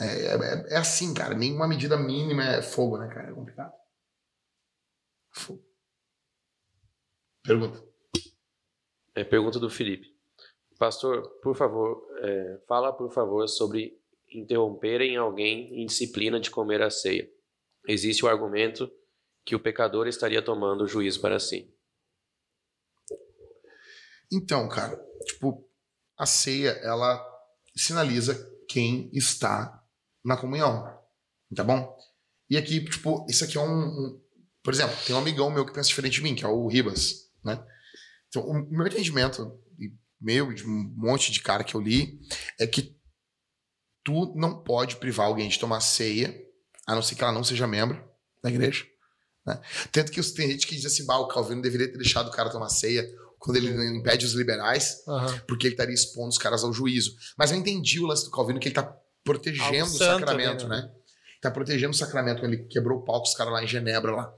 É, é, é assim, cara. Nenhuma medida mínima é fogo, né, cara? É complicado. Fogo. Pergunta. É pergunta do Felipe. Pastor, por favor, é, fala por favor sobre interromperem alguém em disciplina de comer a ceia. Existe o argumento que o pecador estaria tomando o juízo para si. Então, cara, tipo, a ceia, ela sinaliza quem está na comunhão. Tá bom? E aqui, tipo, isso aqui é um, um- Por exemplo, tem um amigão meu que pensa diferente de mim, que é o Ribas, né? Então, o meu entendimento, e meu, de um monte de cara que eu li, é que tu não pode privar alguém de tomar ceia, a não ser que ela não seja membro da igreja. Né? Tanto que tem gente que diz assim, bah, o Calvino deveria ter deixado o cara tomar ceia quando ele impede os liberais, Aham. porque ele estaria expondo os caras ao juízo. Mas eu entendi o lance do Calvino, que ele tá protegendo Algo o sacramento, ali, né? né? Tá protegendo o sacramento. Ele quebrou o pau com os caras lá em Genebra, lá.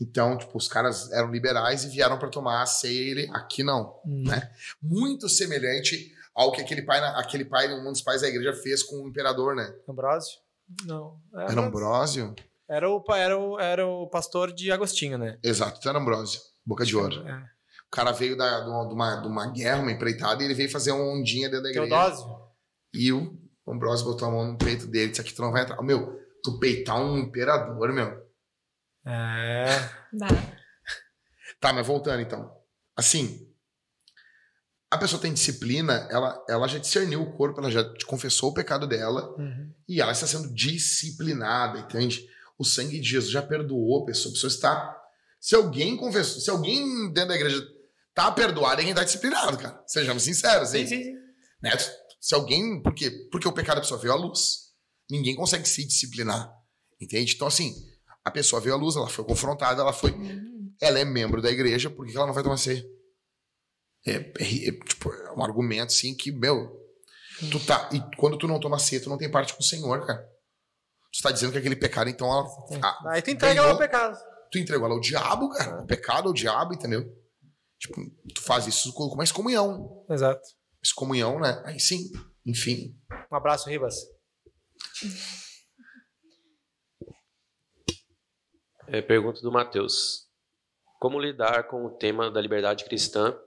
Então, tipo, os caras eram liberais e vieram para tomar a ceia e ele, aqui não. Hum. Né? Muito semelhante ao que aquele pai, aquele pai, um dos pais da igreja fez com o imperador, né? Ambrósio? Não. É Era Ambrósio? Era o, era, o, era o pastor de Agostinho, né? Exato, então era Ambrósio. Boca de ouro. É. O cara veio da, de, uma, de uma- guerra, uma empreitada, e ele veio fazer uma ondinha dentro da igreja. Teodósio? E o Ambrosio botou a mão no peito dele e disse: Aqui tu não vai entrar. Meu, tu peitar um imperador, meu. É. Dá. Tá, mas voltando então. Assim, a pessoa tem disciplina, ela, ela já discerniu o corpo, ela já te confessou o pecado dela Uhum. e ela está sendo disciplinada, entende? O sangue de Jesus já perdoou a pessoa. A pessoa está. Se alguém confessou, se alguém dentro da igreja tá perdoado, é quem tá disciplinado, cara. Sejamos sinceros, hein? Sim, sim. né? Se alguém. Por quê? Porque o pecado da pessoa veio à luz. Ninguém consegue se disciplinar. Entende? Então, assim, a pessoa veio à luz, ela foi confrontada, ela foi. Uhum. Ela é membro da igreja, por que ela não vai tomar ceia? É, é- é, tipo, é um argumento, assim, que, meu. Tu tá. E quando tu não toma ceia, tu não tem parte com o Senhor, cara. Tu tá dizendo que aquele pecado, então, ela, a- Aí tu entrega ganhou- ela ao pecado. tu entregou ela ao diabo, cara. O pecado ao diabo, entendeu? Tipo, tu faz isso com com uma excomunhão. Exato. Excomunhão, né? Aí sim, enfim. Um abraço, Ribas. É, pergunta do Matheus. Como lidar com o tema da liberdade cristã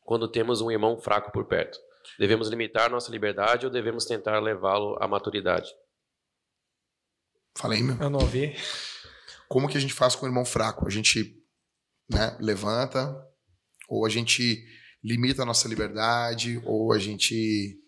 quando temos um irmão fraco por perto? Devemos limitar nossa liberdade ou devemos tentar levá-lo à maturidade? Falei, meu. Eu não ouvi. Como que a gente faz com o irmão fraco? A gente né, levanta, ou a gente limita a nossa liberdade, ou a gente.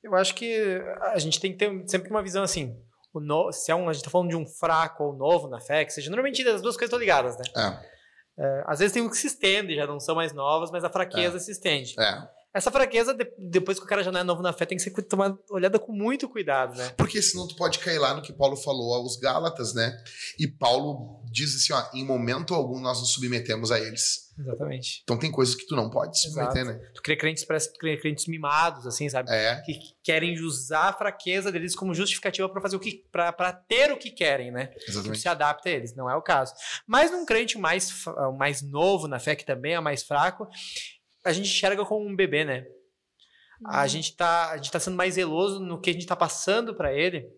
Eu acho que a gente tem que ter sempre uma visão assim. O no... Se é um, a gente tá falando de um fraco ou novo na fé, que seja. Normalmente as duas coisas estão ligadas, né? É, É, às vezes tem um que se estende, já não são mais novas, mas a fraqueza se estende. é. Essa fraqueza, de- depois que o cara já não é novo na fé, tem que ser tomada, olhada com muito cuidado, né? Porque senão tu pode cair lá no que Paulo falou aos Gálatas, né? E Paulo diz assim: ó, em momento algum nós nos submetemos a eles. Exatamente. Então tem coisas que tu não pode se submeter, né? Tu crê crentes, parece que tu crê crentes mimados, assim, sabe? É, Que querem usar a fraqueza deles como justificativa para fazer o que. Pra ter o que querem, né? Que exatamente. se adapta a eles. Não é o caso. Mas num crente mais, mais novo na fé, que também é mais fraco, a gente enxerga como um bebê, né? A gente tá, a gente tá sendo mais zeloso no que a gente tá passando para ele,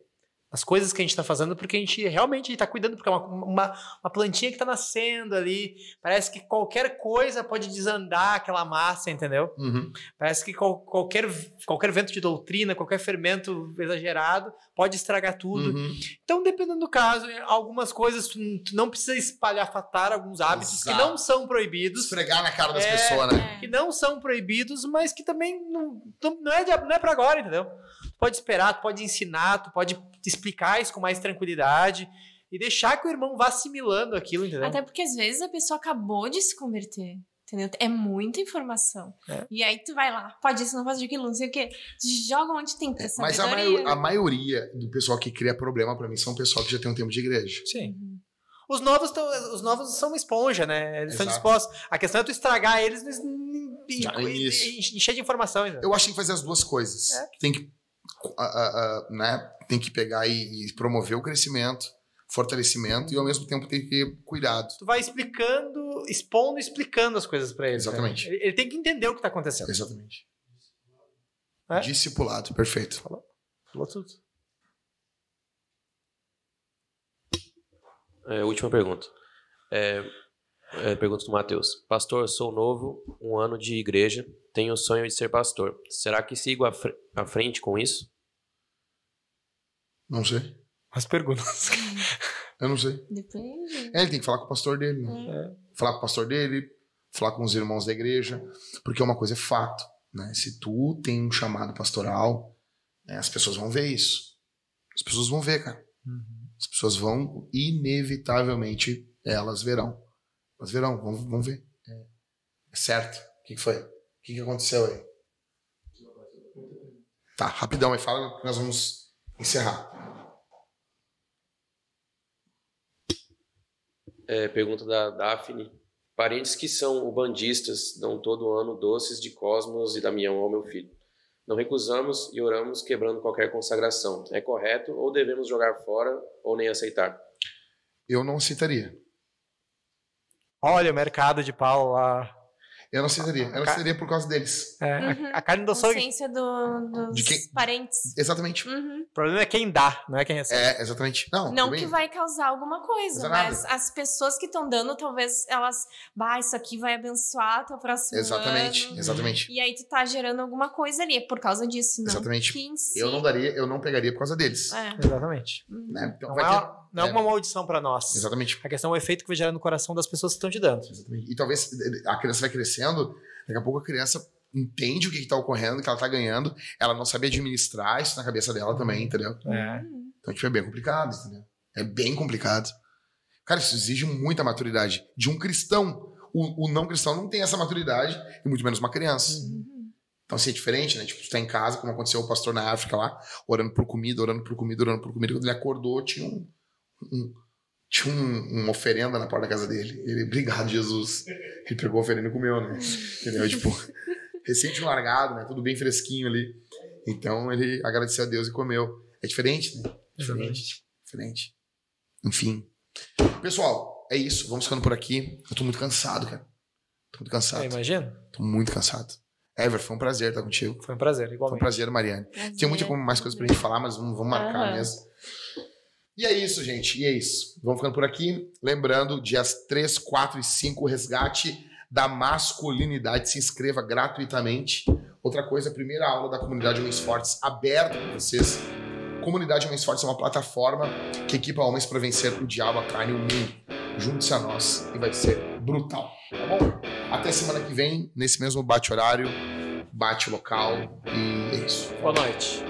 as coisas que a gente tá fazendo, porque a gente realmente tá cuidando, porque é uma, uma, uma plantinha que tá nascendo ali. Parece que qualquer coisa pode desandar aquela massa, entendeu? Uhum. Parece que qual- qualquer, qualquer vento de doutrina, qualquer fermento exagerado pode estragar tudo. Uhum. Então, dependendo do caso, algumas coisas tu não precisa espalhafatar alguns hábitos que Exato. não são proibidos, Esfregar na cara das É, pessoas, né? É. que não são proibidos, mas que também não, não não é, de, não é para agora, entendeu? Pode esperar, tu pode ensinar, tu pode explicar isso com mais tranquilidade e deixar que o irmão vá assimilando aquilo, entendeu? Até porque às vezes a pessoa acabou de se converter. Entendeu? É muita informação. É. E aí tu vai lá, pode isso, não pode aquilo, não sei o quê. Joga onde tem que ter Mas a, a maioria do pessoal que cria problema pra mim são o pessoal que já tem um tempo de igreja. Sim. Os novos, tão, os novos são uma esponja, né? Eles estão Exato. dispostos. A questão é tu estragar eles no em- encher de informações. né? Eu acho que tem que fazer as duas coisas. É. Tem que, a- a- a, né, tem que pegar e, e promover o crescimento, fortalecimento e ao mesmo tempo tem que ter cuidado. Tu vai explicando, expondo e explicando as coisas pra ele. Exatamente. cara. Ele, ele tem que entender o que tá acontecendo. Exatamente. É? Discipulado, perfeito. Falou tudo. É, última pergunta. É, é, pergunta do Matheus. Pastor, sou novo, um ano de igreja, tenho o sonho de ser pastor. Será que sigo à, fre- à frente com isso? Não sei. As perguntas. [LAUGHS] Eu não sei. Depende. É, ele tem que falar com o pastor dele, né? Falar com o pastor dele, falar com os irmãos da igreja, porque uma coisa é fato, né? Se tu tem um chamado pastoral, né, as pessoas vão ver isso. As pessoas vão ver, cara. As pessoas vão, inevitavelmente, elas verão. Elas verão, vão, vão ver. É, É certo. O que, que foi? O que, que aconteceu aí? Tá, rapidão aí, fala que nós vamos encerrar. É, pergunta da Daphne. Parentes que são ubandistas dão todo ano doces de Cosmos e Damião ao meu filho. Não recusamos e oramos quebrando qualquer consagração. É correto ou devemos jogar fora ou nem aceitar? Eu não aceitaria. Olha o mercado de pau lá. Eu não aceitaria. Eu não aceitaria por causa deles. É, a- Uhum. a, carne do açougue. Consciência do, dos De quem- parentes. Exatamente. Uhum. O problema é quem dá, não é quem recebe. É, exatamente. Não, Não que vai causar alguma coisa, Não nada. mas as pessoas que estão dando, talvez elas. Bah, isso aqui vai abençoar teu próximo Exatamente, ano. exatamente. E aí tu tá gerando alguma coisa ali, é por causa disso, não. Exatamente. Que em si, Eu não daria, eu não pegaria por causa deles. É. Exatamente. Né? Então Não vai é, ter- não é é. uma maldição pra nós. Exatamente. A questão é o efeito que vai gerar no coração das pessoas que estão te dando. Exatamente. E talvez a criança vai crescendo, daqui a pouco a criança entende o que está ocorrendo, que ela está ganhando, ela não sabe administrar isso na cabeça dela também, entendeu? É. Então, tipo, é bem complicado, entendeu? É bem complicado. Cara, isso exige muita maturidade de um cristão. O, o não cristão não tem essa maturidade, e muito menos uma criança. Então, assim, é diferente, né? Tipo, tu tá em casa, como aconteceu o pastor na África lá, orando por comida, orando por comida, orando por comida. Quando ele acordou, tinha um. Um- tinha um, uma oferenda na porta da casa dele. Ele, obrigado, Jesus. Ele pegou a oferenda e comeu, né? Entendeu? [LAUGHS] Tipo, recente largado, né? Tudo bem fresquinho ali. Então, ele agradeceu a Deus e comeu. É diferente, né? Diferente. Diferente. Enfim. Pessoal, é isso. Vamos ficando por aqui. Eu tô muito cansado, cara. Tô muito cansado. É, imagina. Tô muito cansado. Ever, foi um prazer estar contigo. Foi um prazer, Foi um igualmente. prazer, Mariane. Tinha muita como- mais coisas pra gente falar, mas vamos, vamos marcar Aham. mesmo. E é isso, gente. E é isso. Vamos ficando por aqui. Lembrando, dias 3, 4 e 5, o resgate da masculinidade. Se inscreva gratuitamente. Outra coisa, a primeira aula da comunidade Homens Fortes aberta para vocês. Comunidade Homens Fortes é uma plataforma que equipa homens para vencer o diabo, a carne e o mundo. Junte-se a nós e vai ser brutal. Tá bom? Até semana que vem, nesse mesmo bate-horário, bate local. E é isso. Boa noite.